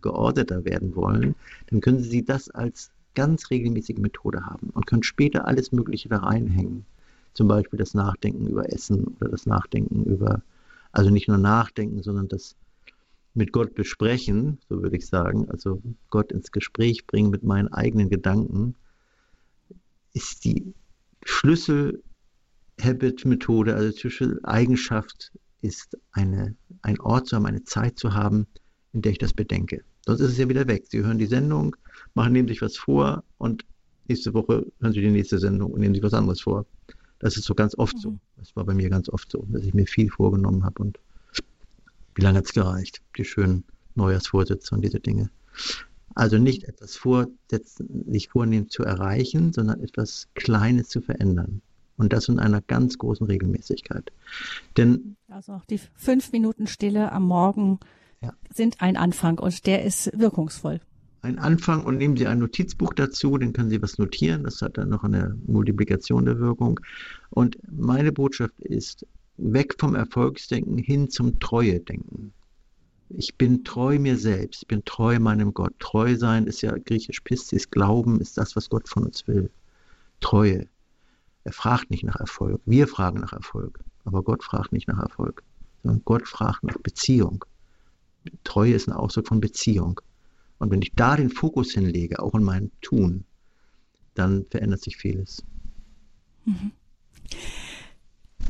Speaker 2: geordneter werden wollen, dann können Sie das als ganz regelmäßige Methode haben und können später alles Mögliche da reinhängen. Zum Beispiel das Nachdenken über Essen oder das Nachdenken über, also nicht nur Nachdenken, sondern das mit Gott besprechen, so würde ich sagen, also Gott ins Gespräch bringen mit meinen eigenen Gedanken, ist die Schlüssel-Habit-Methode, also Schlüssel-Eigenschaft ist eine, ein Ort zu haben, eine Zeit zu haben, in der ich das bedenke. Sonst ist es ja wieder weg. Sie hören die Sendung, machen nehmen sich was vor und nächste Woche hören Sie die nächste Sendung und nehmen sich was anderes vor. Das ist so ganz oft mhm. so. Das war bei mir ganz oft so, dass ich mir viel vorgenommen habe und wie lange hat es gereicht? Die schönen Neujahrsvorsätze und diese Dinge. Also nicht etwas vorsetzen, sich vornehmen zu erreichen, sondern etwas Kleines zu verändern. Und das in einer ganz großen Regelmäßigkeit. Denn
Speaker 1: also auch die fünf Minuten Stille am Morgen ja. sind ein Anfang und der ist wirkungsvoll.
Speaker 2: Ein Anfang und nehmen Sie ein Notizbuch dazu, dann können Sie was notieren. Das hat dann noch eine Multiplikation der Wirkung. Und meine Botschaft ist, weg vom Erfolgsdenken hin zum Treue-Denken. Ich bin treu mir selbst, ich bin treu meinem Gott. Treu sein ist ja griechisch Pistis, Glauben ist das, was Gott von uns will. Treue. Er fragt nicht nach Erfolg. Wir fragen nach Erfolg. Aber Gott fragt nicht nach Erfolg, sondern Gott fragt nach Beziehung. Treue ist ein Ausdruck von Beziehung. Und wenn ich da den Fokus hinlege, auch in meinem Tun, dann verändert sich vieles. Mhm.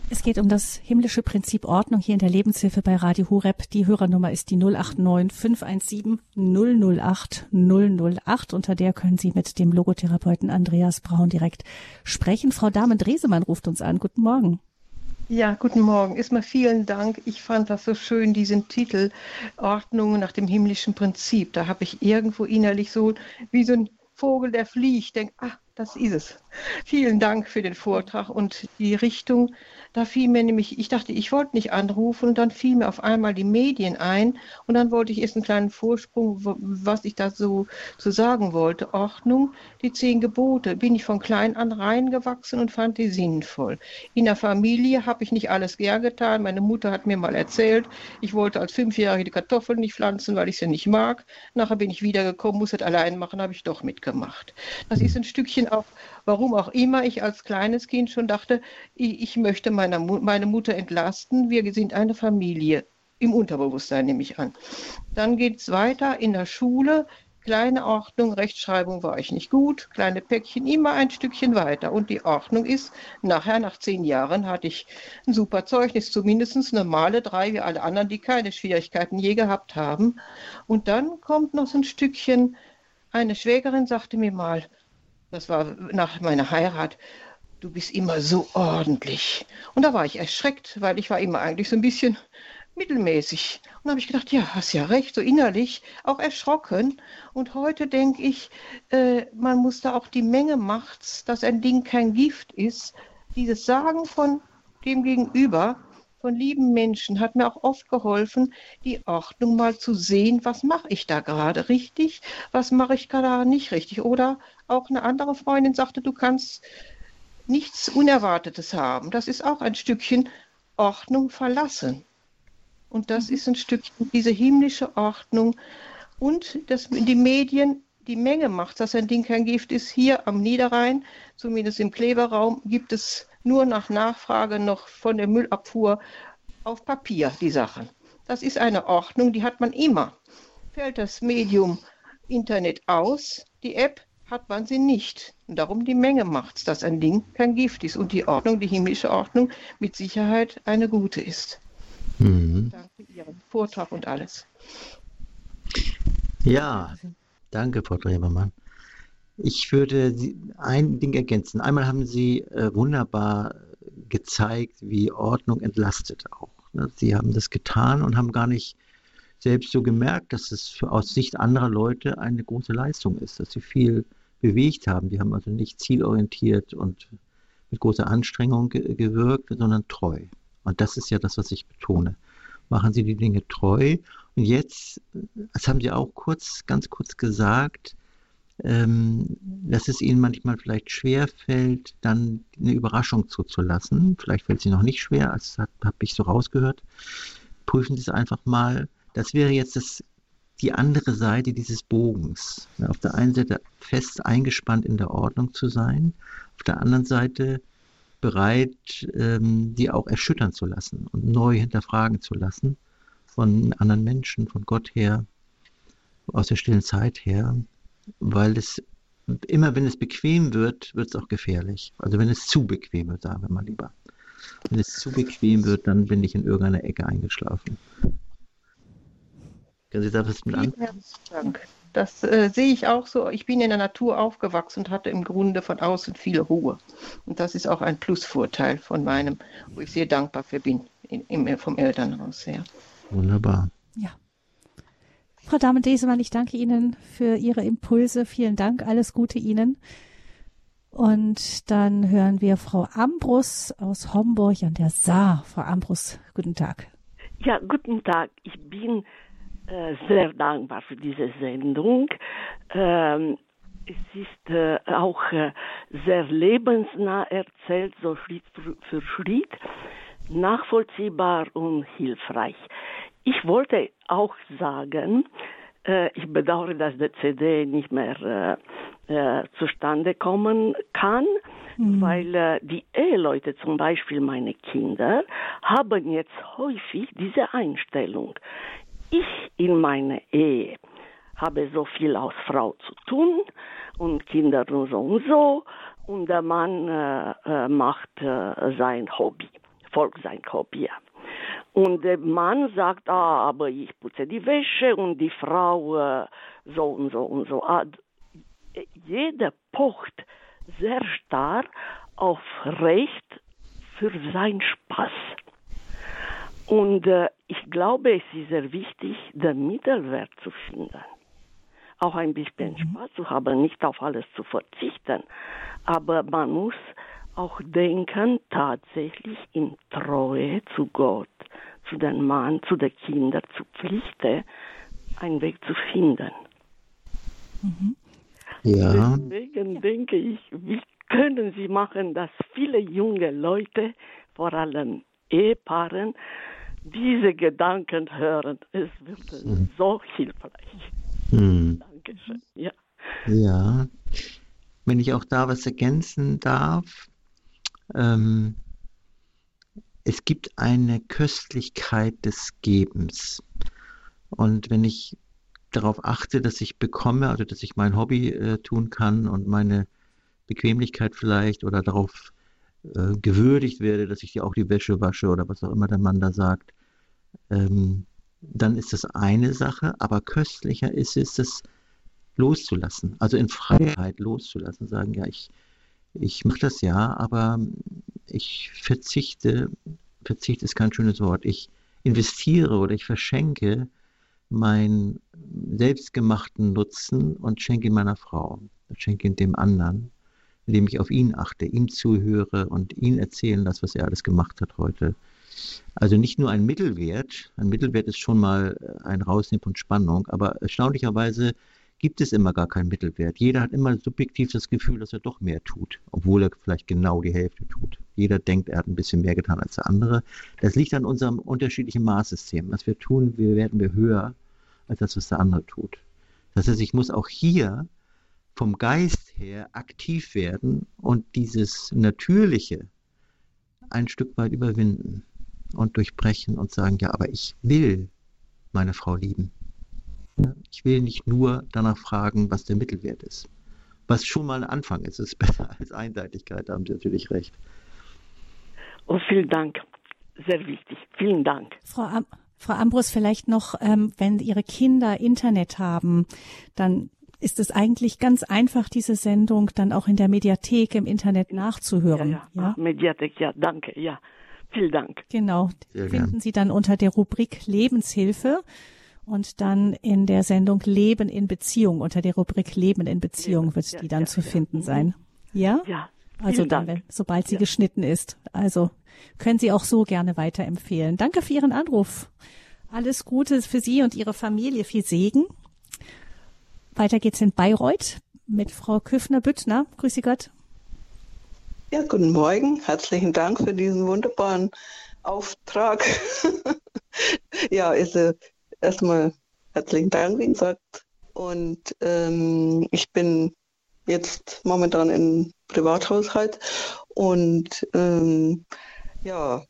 Speaker 1: Es geht um das himmlische Prinzip Ordnung hier in der Lebenshilfe bei Radio Horeb. Die Hörernummer ist die 089 517 008 008. Unter der können Sie mit dem Logotherapeuten Andreas Braun direkt sprechen. Frau Damen Dresemann ruft uns an. Guten Morgen.
Speaker 3: Ja, guten Morgen. Erstmal vielen Dank. Ich fand das so schön, diesen Titel Ordnung nach dem himmlischen Prinzip. Da habe ich irgendwo innerlich so wie so ein Vogel, der fliegt, denke, ah, das ist es. Vielen Dank für den Vortrag und die Richtung. Da fiel mir nämlich, ich dachte, ich wollte nicht anrufen und dann fiel mir auf einmal die Medien ein und dann wollte ich erst einen kleinen Vorsprung, was ich da so zu sagen wollte. Ordnung, die zehn Gebote, bin ich von klein an reingewachsen und fand die sinnvoll. In der Familie habe ich nicht alles gern getan. Meine Mutter hat mir mal erzählt, ich wollte als Fünfjährige die Kartoffeln nicht pflanzen, weil ich sie nicht mag. Nachher bin ich wiedergekommen, muss es allein machen, habe ich doch mitgemacht. Das ist ein Stückchen auch, warum auch immer ich als kleines Kind schon dachte, ich, ich möchte meine, meine Mutter entlasten. Wir sind eine Familie. Im Unterbewusstsein nehme ich an. Dann geht es weiter in der Schule. Kleine Ordnung, Rechtschreibung war ich nicht gut, kleine Päckchen, immer ein Stückchen weiter. Und die Ordnung ist, nachher, nach zehn Jahren, hatte ich ein super Zeugnis, zumindest normale drei, wie alle anderen, die keine Schwierigkeiten je gehabt haben. Und dann kommt noch so ein Stückchen, eine Schwägerin sagte mir mal, das war nach meiner Heirat, du bist immer so ordentlich. Und da war ich erschreckt, weil ich war immer eigentlich so ein bisschen mittelmäßig. Und da habe ich gedacht, ja, hast ja recht, so innerlich auch erschrocken. Und heute denke ich, äh, man muss da auch die Menge macht's, dass ein Ding kein Gift ist. Dieses Sagen von dem Gegenüber, von lieben Menschen hat mir auch oft geholfen, die Ordnung mal zu sehen, was mache ich da gerade richtig, was mache ich gerade nicht richtig. Oder auch eine andere Freundin sagte, du kannst nichts Unerwartetes haben. Das ist auch ein Stückchen Ordnung verlassen. Und das mhm. ist ein Stückchen diese himmlische Ordnung. Und das, die Medien, die Menge macht, dass ein Ding kein Gift ist. Hier am Niederrhein, zumindest im Kleberraum, gibt es nur nach Nachfrage noch von der Müllabfuhr auf Papier die Sachen. Das ist eine Ordnung, die hat man immer. Fällt das Medium Internet aus, die App, hat man sie nicht. Und darum die Menge macht's, dass ein Ding kein Gift ist und die Ordnung, die himmlische Ordnung, mit Sicherheit eine gute ist. Mhm. Danke für Ihren Vortrag und alles.
Speaker 2: Ja, danke, Frau Drebermann. Ich würde ein Ding ergänzen. Einmal haben Sie äh, wunderbar gezeigt, wie Ordnung entlastet auch. Ne? Sie haben das getan und haben gar nicht selbst so gemerkt, dass es aus Sicht anderer Leute eine große Leistung ist, dass sie viel bewegt haben. Die haben also nicht zielorientiert und mit großer Anstrengung ge gewirkt, sondern treu. Und das ist ja das, was ich betone. Machen Sie die Dinge treu. Und jetzt, das haben Sie auch kurz, ganz kurz gesagt, ähm, dass es ihnen manchmal vielleicht schwer fällt, dann eine Überraschung zuzulassen. Vielleicht fällt es ihnen noch nicht schwer, das habe ich so rausgehört. Prüfen Sie es einfach mal. Das wäre jetzt das, die andere Seite dieses Bogens. Auf der einen Seite fest eingespannt in der Ordnung zu sein, auf der anderen Seite bereit, ähm, die auch erschüttern zu lassen und neu hinterfragen zu lassen von anderen Menschen, von Gott her, aus der stillen Zeit her weil es immer, wenn es bequem wird, wird es auch gefährlich. Also wenn es zu bequem wird, sagen wir mal lieber. Wenn es zu bequem wird, dann bin ich in irgendeiner Ecke eingeschlafen.
Speaker 3: Können Sie da was mit an? Dank. Das äh, sehe ich auch so. Ich bin in der Natur aufgewachsen und hatte im Grunde von außen viel Ruhe. Und das ist auch ein Plusvorteil von meinem, wo ich sehr dankbar für bin, in, im, vom Elternhaus her.
Speaker 2: Wunderbar.
Speaker 1: Frau Dame-Desemann, ich danke Ihnen für Ihre Impulse. Vielen Dank. Alles Gute Ihnen. Und dann hören wir Frau Ambrus aus Homburg an der Saar. Frau Ambrus, guten Tag.
Speaker 4: Ja, guten Tag. Ich bin äh, sehr dankbar für diese Sendung. Ähm, es ist äh, auch äh, sehr lebensnah erzählt, so Schritt für Schritt, nachvollziehbar und hilfreich. Ich wollte auch sagen, äh, ich bedauere, dass die CD nicht mehr äh, äh, zustande kommen kann, mhm. weil äh, die Eheleute, zum Beispiel meine Kinder, haben jetzt häufig diese Einstellung. Ich in meiner Ehe habe so viel als Frau zu tun und Kinder und so und so und der Mann äh, äh, macht sein Hobby, folgt sein Hobby. Und der Mann sagt, ah, aber ich putze die Wäsche und die Frau äh, so und so und so. Ah, jeder pocht sehr stark auf Recht für seinen Spaß. Und äh, ich glaube, es ist sehr wichtig, den Mittelwert zu finden. Auch ein bisschen mhm. Spaß zu haben, nicht auf alles zu verzichten. Aber man muss auch denken, tatsächlich in Treue zu Gott, zu den Mann, zu den Kindern, zu Pflichten, einen Weg zu finden.
Speaker 2: Mhm. Ja.
Speaker 4: Deswegen denke ich, wie können Sie machen, dass viele junge Leute, vor allem Ehepaaren, diese Gedanken hören. Es wird mhm. so hilfreich. Mhm. Dankeschön. Ja.
Speaker 2: ja. Wenn ich auch da was ergänzen darf, ähm, es gibt eine Köstlichkeit des Gebens. Und wenn ich darauf achte, dass ich bekomme, also dass ich mein Hobby äh, tun kann und meine Bequemlichkeit vielleicht oder darauf äh, gewürdigt werde, dass ich dir auch die Wäsche wasche oder was auch immer der Mann da sagt, ähm, dann ist das eine Sache, aber köstlicher ist es, das loszulassen, also in Freiheit loszulassen, sagen, ja, ich, ich mache das ja, aber ich verzichte, Verzicht ist kein schönes Wort, ich investiere oder ich verschenke meinen selbstgemachten Nutzen und schenke ihn meiner Frau, schenke ihn dem anderen indem ich auf ihn achte, ihm zuhöre und ihn erzählen lasse, was er alles gemacht hat heute. Also nicht nur ein Mittelwert, ein Mittelwert ist schon mal ein Rausnehmen von Spannung, aber erstaunlicherweise gibt es immer gar keinen Mittelwert. Jeder hat immer subjektiv das Gefühl, dass er doch mehr tut, obwohl er vielleicht genau die Hälfte tut. Jeder denkt, er hat ein bisschen mehr getan als der andere. Das liegt an unserem unterschiedlichen Maßsystem. Was wir tun, wir werden wir höher als das, was der andere tut. Das heißt, ich muss auch hier vom Geist her aktiv werden und dieses Natürliche ein Stück weit überwinden und durchbrechen und sagen, ja, aber ich will meine Frau lieben. Ich will nicht nur danach fragen, was der Mittelwert ist. Was schon mal ein Anfang ist, ist <laughs> besser als Einseitigkeit, da haben Sie natürlich recht.
Speaker 4: Oh, vielen Dank. Sehr wichtig. Vielen Dank.
Speaker 1: Frau, Am Frau Ambrus, vielleicht noch, ähm, wenn Ihre Kinder Internet haben, dann ist es eigentlich ganz einfach, diese Sendung dann auch in der Mediathek im Internet nachzuhören.
Speaker 4: Ja, ja. ja? Mediathek, ja, danke, ja. Vielen Dank.
Speaker 1: Genau. Sehr Finden gern. Sie dann unter der Rubrik Lebenshilfe und dann in der Sendung Leben in Beziehung, unter der Rubrik Leben in Beziehung wird ja, die dann zu finden sein. Ja?
Speaker 4: Ja.
Speaker 1: Also dann, wenn, sobald sie geschnitten ist. Also können Sie auch so gerne weiterempfehlen. Danke für Ihren Anruf. Alles Gute für Sie und Ihre Familie. Viel Segen. Weiter geht's in Bayreuth mit Frau Küffner-Büttner. Grüße Gott.
Speaker 5: Ja, guten Morgen. Herzlichen Dank für diesen wunderbaren Auftrag. <laughs> ja, also erstmal herzlichen Dank, wie gesagt. Und ähm, ich bin jetzt momentan im Privathaushalt und ähm, ja,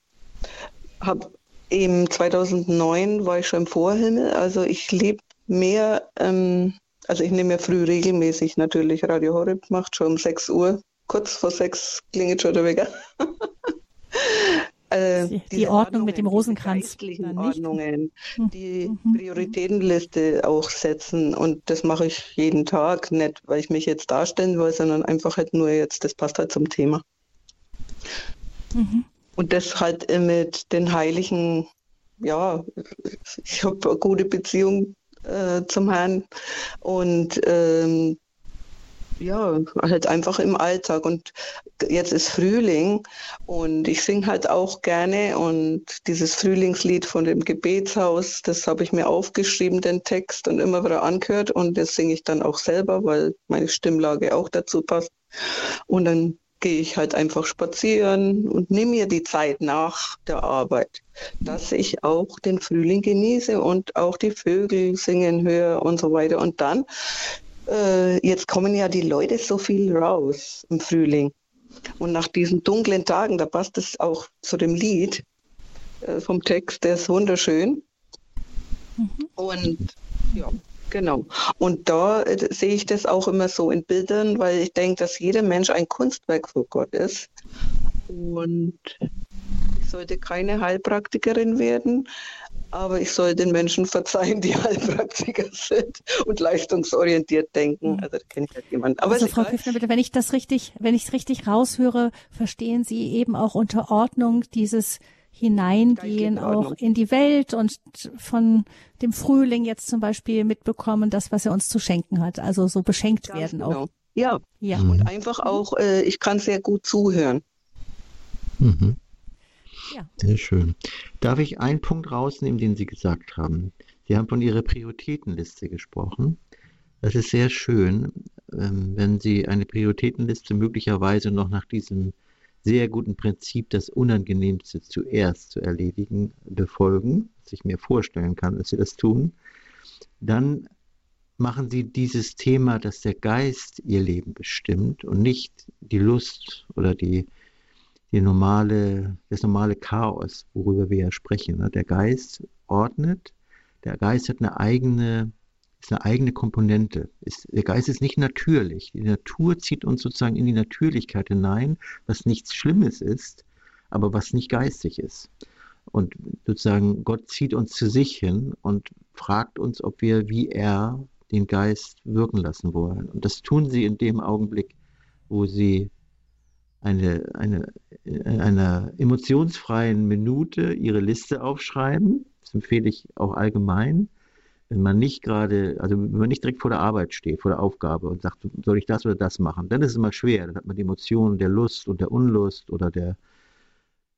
Speaker 5: habe eben 2009 war ich schon im Vorhimmel. Also ich lebe mehr ähm, also ich nehme ja früh regelmäßig natürlich Radio Horeb, macht schon um 6 Uhr. Kurz vor 6 klingelt schon der Wecker. <laughs>
Speaker 1: äh, die, die Ordnung mit dem Rosenkranz.
Speaker 5: Die Ordnungen, hm. die mhm. Prioritätenliste auch setzen. Und das mache ich jeden Tag, nicht weil ich mich jetzt darstellen will, sondern einfach halt nur jetzt, das passt halt zum Thema. Mhm. Und das halt mit den Heiligen, ja, ich habe eine gute Beziehung äh, zum Herrn. Und ähm, ja, halt einfach im Alltag. Und jetzt ist Frühling und ich singe halt auch gerne und dieses Frühlingslied von dem Gebetshaus, das habe ich mir aufgeschrieben, den Text und immer wieder angehört und das singe ich dann auch selber, weil meine Stimmlage auch dazu passt. Und dann gehe ich halt einfach spazieren und nehme mir die Zeit nach der Arbeit, dass ich auch den Frühling genieße und auch die Vögel singen höre und so weiter. Und dann, äh, jetzt kommen ja die Leute so viel raus im Frühling. Und nach diesen dunklen Tagen, da passt es auch zu dem Lied äh, vom Text, der ist wunderschön. Mhm. Und ja, Genau. Und da äh, sehe ich das auch immer so in Bildern, weil ich denke, dass jeder Mensch ein Kunstwerk für Gott ist. Und ich sollte keine Heilpraktikerin werden, aber ich soll den Menschen verzeihen, die <laughs> Heilpraktiker sind und leistungsorientiert denken. Mhm. Also da kenne ich halt jemanden.
Speaker 1: Aber also Frau Küffner, bitte, wenn ich das richtig, wenn ich es richtig raushöre, verstehen Sie eben auch unter Ordnung dieses Hineingehen auch in die Welt und von dem Frühling jetzt zum Beispiel mitbekommen, das, was er uns zu schenken hat. Also so beschenkt Ganz werden genau. auch.
Speaker 5: Ja, ja. Und einfach auch, äh, ich kann sehr gut zuhören.
Speaker 2: Mhm. Ja. Sehr schön. Darf ich einen Punkt rausnehmen, den Sie gesagt haben? Sie haben von Ihrer Prioritätenliste gesprochen. Das ist sehr schön, ähm, wenn Sie eine Prioritätenliste möglicherweise noch nach diesem sehr guten Prinzip, das Unangenehmste zuerst zu erledigen, befolgen, was ich mir vorstellen kann, dass Sie das tun, dann machen Sie dieses Thema, dass der Geist Ihr Leben bestimmt und nicht die Lust oder die die normale, das normale Chaos, worüber wir ja sprechen. Ne? Der Geist ordnet, der Geist hat eine eigene, ist eine eigene Komponente. Ist, der Geist ist nicht natürlich. Die Natur zieht uns sozusagen in die Natürlichkeit hinein, was nichts Schlimmes ist, aber was nicht geistig ist. Und sozusagen Gott zieht uns zu sich hin und fragt uns, ob wir wie er den Geist wirken lassen wollen. Und das tun sie in dem Augenblick, wo sie eine, eine, in einer emotionsfreien Minute ihre Liste aufschreiben. Das empfehle ich auch allgemein. Wenn man nicht gerade, also wenn man nicht direkt vor der Arbeit steht, vor der Aufgabe und sagt, soll ich das oder das machen, dann ist es immer schwer. Dann hat man die Emotionen der Lust und der Unlust oder der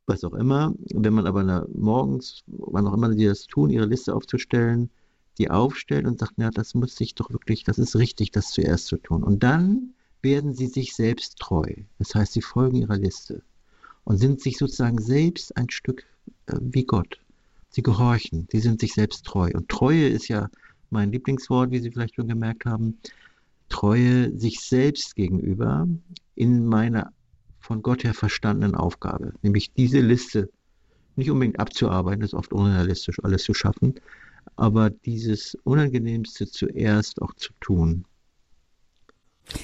Speaker 2: was auch immer. Wenn man aber morgens, wann auch immer sie das tun, ihre Liste aufzustellen, die aufstellt und sagt, ja, das muss sich doch wirklich, das ist richtig, das zuerst zu tun. Und dann werden sie sich selbst treu. Das heißt, sie folgen ihrer Liste und sind sich sozusagen selbst ein Stück äh, wie Gott. Sie gehorchen, sie sind sich selbst treu. Und Treue ist ja mein Lieblingswort, wie Sie vielleicht schon gemerkt haben. Treue sich selbst gegenüber in meiner von Gott her verstandenen Aufgabe, nämlich diese Liste nicht unbedingt abzuarbeiten, das ist oft unrealistisch, alles zu schaffen, aber dieses Unangenehmste zuerst auch zu tun.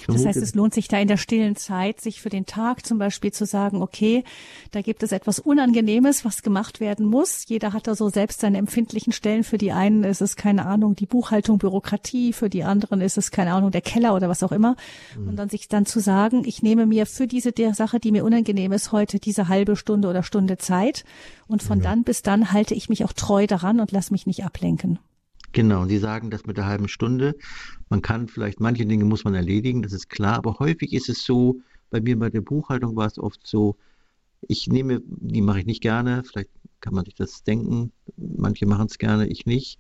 Speaker 1: Das heißt, es lohnt sich da in der stillen Zeit, sich für den Tag zum Beispiel zu sagen, okay, da gibt es etwas Unangenehmes, was gemacht werden muss. Jeder hat da so selbst seine empfindlichen Stellen. Für die einen ist es, keine Ahnung, die Buchhaltung, Bürokratie. Für die anderen ist es, keine Ahnung, der Keller oder was auch immer. Mhm. Und dann sich dann zu sagen, ich nehme mir für diese der Sache, die mir unangenehm ist, heute diese halbe Stunde oder Stunde Zeit. Und von ja. dann bis dann halte ich mich auch treu daran und lass mich nicht ablenken.
Speaker 2: Genau, und Sie sagen das mit der halben Stunde. Man kann vielleicht, manche Dinge muss man erledigen, das ist klar, aber häufig ist es so, bei mir bei der Buchhaltung war es oft so, ich nehme, die mache ich nicht gerne, vielleicht kann man sich das denken, manche machen es gerne, ich nicht.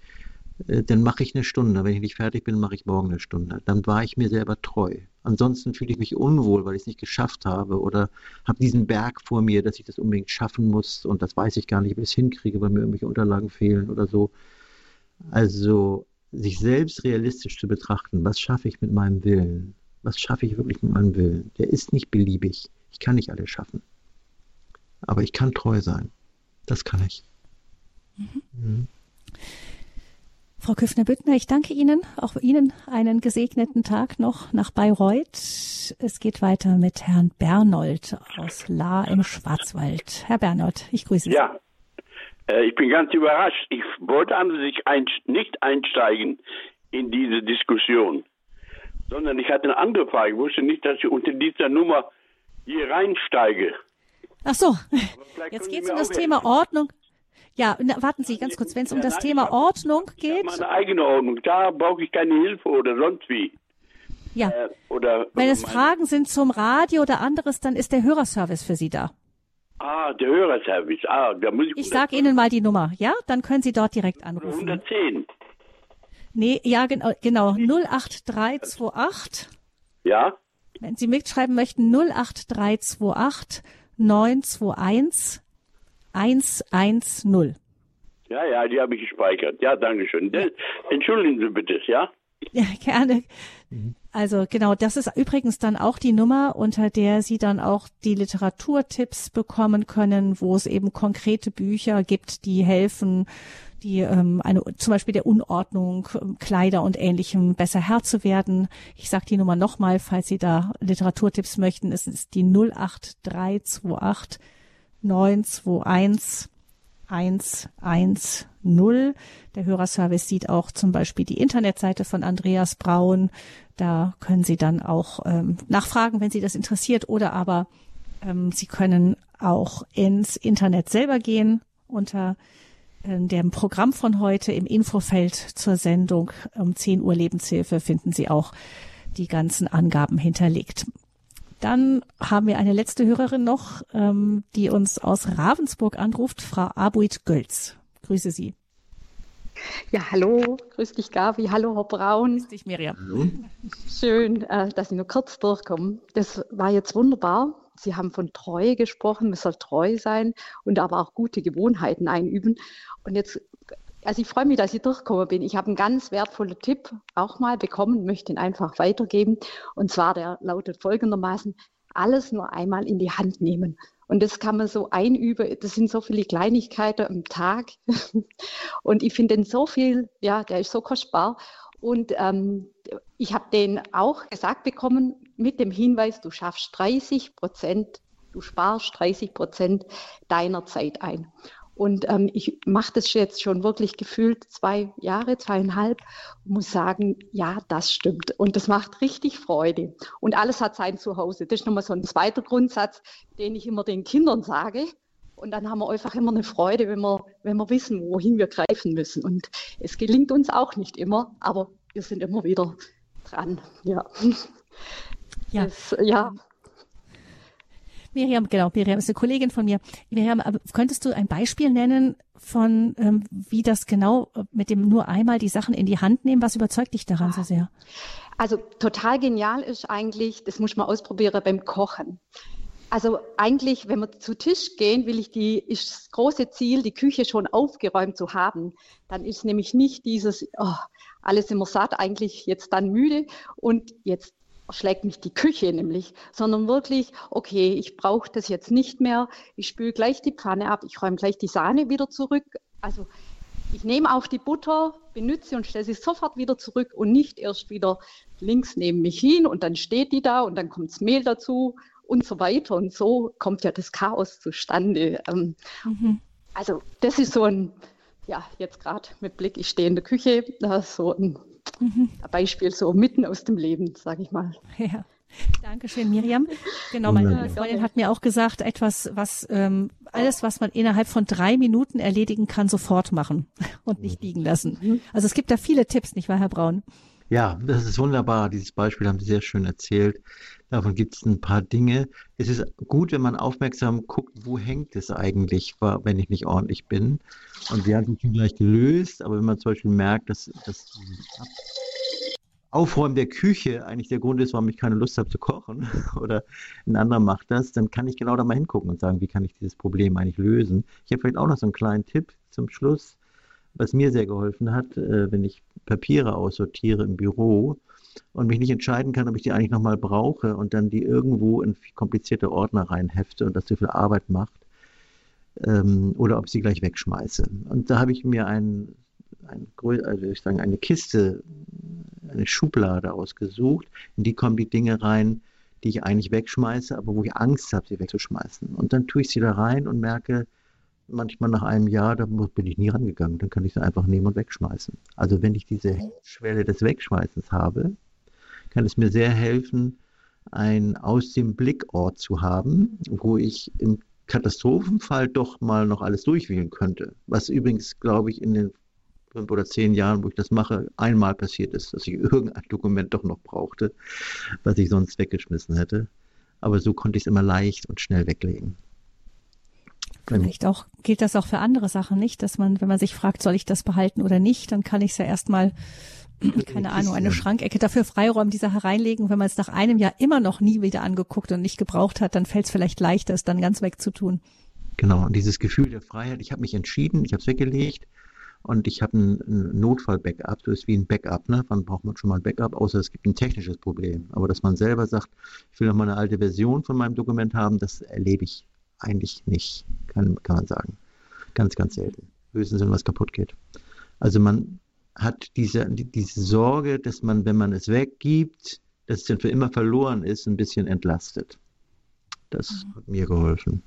Speaker 2: Äh, dann mache ich eine Stunde. Wenn ich nicht fertig bin, mache ich morgen eine Stunde. Dann war ich mir selber treu. Ansonsten fühle ich mich unwohl, weil ich es nicht geschafft habe oder habe diesen Berg vor mir, dass ich das unbedingt schaffen muss und das weiß ich gar nicht, ob ich es hinkriege, weil mir irgendwelche Unterlagen fehlen oder so. Also sich selbst realistisch zu betrachten, was schaffe ich mit meinem Willen? Was schaffe ich wirklich mit meinem Willen? Der ist nicht beliebig. Ich kann nicht alles schaffen. Aber ich kann treu sein. Das kann ich. Mhm.
Speaker 1: Mhm. Frau Küffner-Büttner, ich danke Ihnen, auch Ihnen einen gesegneten Tag noch nach Bayreuth. Es geht weiter mit Herrn Bernold aus La im Schwarzwald. Herr Bernold, ich grüße Sie.
Speaker 6: Ja, äh, ich bin ganz überrascht. Ich wollte an sich ein, nicht einsteigen in diese Diskussion, sondern ich hatte eine andere Frage. Ich wusste nicht, dass ich unter dieser Nummer hier reinsteige.
Speaker 1: Ach so, <laughs> jetzt geht es um das Thema Ordnung. Ja, na, warten Sie ganz kurz, wenn es um das Thema Ordnung geht. Ich
Speaker 6: meine eigene Ordnung, da brauche ich keine Hilfe oder sonst wie.
Speaker 1: Ja. Äh, oder, wenn es Fragen sind zum Radio oder anderes, dann ist der Hörerservice für Sie da.
Speaker 6: Ah, der Hörerservice. Ah, da muss ich.
Speaker 1: Ich sage Ihnen mal die Nummer, ja? Dann können Sie dort direkt anrufen.
Speaker 6: 110.
Speaker 1: Nee, ja, genau, genau. 08328.
Speaker 6: Ja?
Speaker 1: Wenn Sie mitschreiben möchten, 08328 921 110.
Speaker 6: Ja, ja, die habe ich gespeichert. Ja, danke schön. Entschuldigen Sie bitte, ja?
Speaker 1: Ja, gerne. Mhm. Also genau, das ist übrigens dann auch die Nummer, unter der Sie dann auch die Literaturtipps bekommen können, wo es eben konkrete Bücher gibt, die helfen, die ähm, eine zum Beispiel der Unordnung, ähm, Kleider und ähnlichem besser Herr zu werden. Ich sage die Nummer nochmal, falls Sie da Literaturtipps möchten. Es ist die 08328 921 110. Der Hörerservice sieht auch zum Beispiel die Internetseite von Andreas Braun. Da können Sie dann auch ähm, nachfragen, wenn Sie das interessiert, oder aber ähm, Sie können auch ins Internet selber gehen unter äh, dem Programm von heute im Infofeld zur Sendung um 10 Uhr Lebenshilfe finden Sie auch die ganzen Angaben hinterlegt. Dann haben wir eine letzte Hörerin noch, ähm, die uns aus Ravensburg anruft, Frau Abuit Gölz. Grüße Sie.
Speaker 7: Ja, hallo, grüß dich Gabi, hallo Herr Braun. Grüß
Speaker 1: dich Miriam.
Speaker 7: Hallo. Schön, äh, dass Sie nur kurz durchkommen. Das war jetzt wunderbar. Sie haben von Treue gesprochen, man soll treu sein und aber auch gute Gewohnheiten einüben. Und jetzt also ich freue mich, dass ich durchgekommen bin. Ich habe einen ganz wertvollen Tipp auch mal bekommen, möchte ihn einfach weitergeben. Und zwar, der lautet folgendermaßen, alles nur einmal in die Hand nehmen. Und das kann man so einüben. Das sind so viele Kleinigkeiten am Tag. <laughs> Und ich finde den so viel, ja, der ist so kostbar. Und ähm, ich habe den auch gesagt bekommen mit dem Hinweis, du schaffst 30 Prozent, du sparst 30 Prozent deiner Zeit ein. Und ähm, ich mache das jetzt schon wirklich gefühlt zwei Jahre, zweieinhalb muss sagen, ja, das stimmt. Und das macht richtig Freude. Und alles hat sein Zuhause. Das ist nochmal so ein zweiter Grundsatz, den ich immer den Kindern sage. Und dann haben wir einfach immer eine Freude, wenn wir, wenn wir wissen, wohin wir greifen müssen. Und es gelingt uns auch nicht immer, aber wir sind immer wieder dran. Ja.
Speaker 1: Ja. Das, ja. Miriam, genau, Miriam ist eine Kollegin von mir. Miriam, könntest du ein Beispiel nennen von, ähm, wie das genau äh, mit dem nur einmal die Sachen in die Hand nehmen? Was überzeugt dich daran so sehr?
Speaker 7: Also total genial ist eigentlich, das muss man ausprobieren beim Kochen. Also eigentlich, wenn wir zu Tisch gehen, will ich die, ist das große Ziel, die Küche schon aufgeräumt zu haben. Dann ist nämlich nicht dieses, oh, alles immer satt, eigentlich jetzt dann müde und jetzt schlägt mich die Küche nämlich, sondern wirklich, okay, ich brauche das jetzt nicht mehr, ich spüle gleich die Pfanne ab, ich räume gleich die Sahne wieder zurück. Also ich nehme auch die Butter, benütze und stelle sie sofort wieder zurück und nicht erst wieder links neben mich hin und dann steht die da und dann kommt das Mehl dazu und so weiter. Und so kommt ja das Chaos zustande. Ähm, mhm. Also das ist so ein, ja, jetzt gerade mit Blick, ich stehe in der Küche, so ein Mhm. Ein Beispiel so mitten aus dem Leben, sage ich mal.
Speaker 1: Ja. Dankeschön, Miriam. Genau, meine Freundin hat mir auch gesagt, etwas, was ähm, alles, was man innerhalb von drei Minuten erledigen kann, sofort machen <laughs> und nicht liegen lassen. Mhm. Also es gibt da viele Tipps, nicht wahr, Herr Braun?
Speaker 2: Ja, das ist wunderbar. Dieses Beispiel haben Sie sehr schön erzählt. Davon gibt es ein paar Dinge. Es ist gut, wenn man aufmerksam guckt, wo hängt es eigentlich, wenn ich nicht ordentlich bin. Und wir haben es gleich gelöst, aber wenn man zum Beispiel merkt, dass das Aufräumen der Küche eigentlich der Grund ist, warum ich keine Lust habe zu kochen <laughs> oder ein anderer macht das, dann kann ich genau da mal hingucken und sagen, wie kann ich dieses Problem eigentlich lösen. Ich habe vielleicht auch noch so einen kleinen Tipp zum Schluss was mir sehr geholfen hat, äh, wenn ich Papiere aussortiere im Büro und mich nicht entscheiden kann, ob ich die eigentlich nochmal brauche und dann die irgendwo in komplizierte Ordner reinhefte und das zu viel Arbeit macht ähm, oder ob ich sie gleich wegschmeiße. Und da habe ich mir ein, ein, also ich sagen, eine Kiste, eine Schublade ausgesucht, in die kommen die Dinge rein, die ich eigentlich wegschmeiße, aber wo ich Angst habe, sie wegzuschmeißen. Und dann tue ich sie da rein und merke, manchmal nach einem Jahr, da bin ich nie rangegangen. Dann kann ich sie einfach nehmen und wegschmeißen. Also wenn ich diese Schwelle des Wegschmeißens habe, kann es mir sehr helfen, ein aus dem Blickort zu haben, wo ich im Katastrophenfall doch mal noch alles durchwählen könnte. Was übrigens, glaube ich, in den fünf oder zehn Jahren, wo ich das mache, einmal passiert ist, dass ich <laughs> irgendein Dokument doch noch brauchte, was ich sonst weggeschmissen hätte. Aber so konnte ich es immer leicht und schnell weglegen.
Speaker 1: Vielleicht auch, gilt das auch für andere Sachen nicht, dass man, wenn man sich fragt, soll ich das behalten oder nicht, dann kann ich es ja erstmal, keine Ahnung, eine Schrankecke dafür freiräumen, die Sache reinlegen. Wenn man es nach einem Jahr immer noch nie wieder angeguckt und nicht gebraucht hat, dann fällt es vielleicht leichter, es dann ganz wegzutun.
Speaker 2: Genau, und dieses Gefühl der Freiheit, ich habe mich entschieden, ich habe es weggelegt und ich habe ein, ein Notfall-Backup, so ist wie ein Backup, ne? Wann braucht man schon mal ein Backup, außer es gibt ein technisches Problem. Aber dass man selber sagt, ich will noch mal eine alte Version von meinem Dokument haben, das erlebe ich eigentlich nicht, kann, kann man sagen. Ganz, ganz selten. Höchstens, wenn was kaputt geht. Also man hat diese, diese Sorge, dass man, wenn man es weggibt, dass es dann für immer verloren ist, ein bisschen entlastet. Das mhm. hat mir geholfen.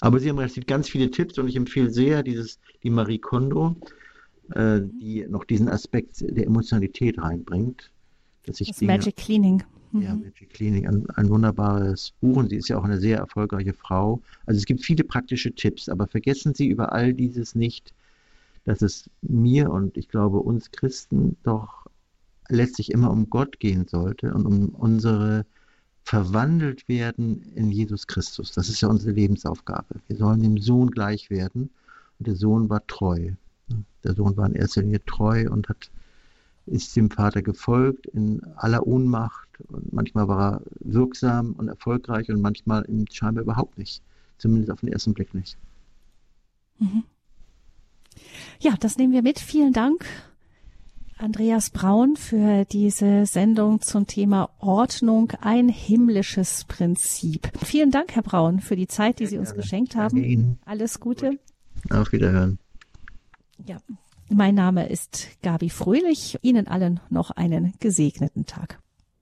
Speaker 2: Aber Sie haben recht, ganz viele Tipps und ich empfehle sehr dieses, die Marie Kondo, äh, die noch diesen Aspekt der Emotionalität reinbringt.
Speaker 1: Dass ich das Dinge, Magic Cleaning.
Speaker 2: Ja, mhm. Magic Cleaning, ein, ein, wunderbares Buch und sie ist ja auch eine sehr erfolgreiche Frau. Also es gibt viele praktische Tipps, aber vergessen Sie über all dieses nicht, dass es mir und ich glaube uns Christen doch letztlich immer um Gott gehen sollte und um unsere verwandelt werden in Jesus Christus. Das ist ja unsere Lebensaufgabe. Wir sollen dem Sohn gleich werden und der Sohn war treu. Der Sohn war in erster Linie treu und hat, ist dem Vater gefolgt in aller Ohnmacht und manchmal war er wirksam und erfolgreich und manchmal scheinbar überhaupt nicht. Zumindest auf den ersten Blick nicht.
Speaker 1: Mhm. Ja, das nehmen wir mit. Vielen Dank, Andreas Braun, für diese Sendung zum Thema Ordnung, ein himmlisches Prinzip. Vielen Dank, Herr Braun, für die Zeit, die Sie uns geschenkt haben. Alles Gute.
Speaker 2: Auf Wiederhören.
Speaker 1: Ja, mein Name ist Gabi Fröhlich. Ihnen allen noch einen gesegneten Tag.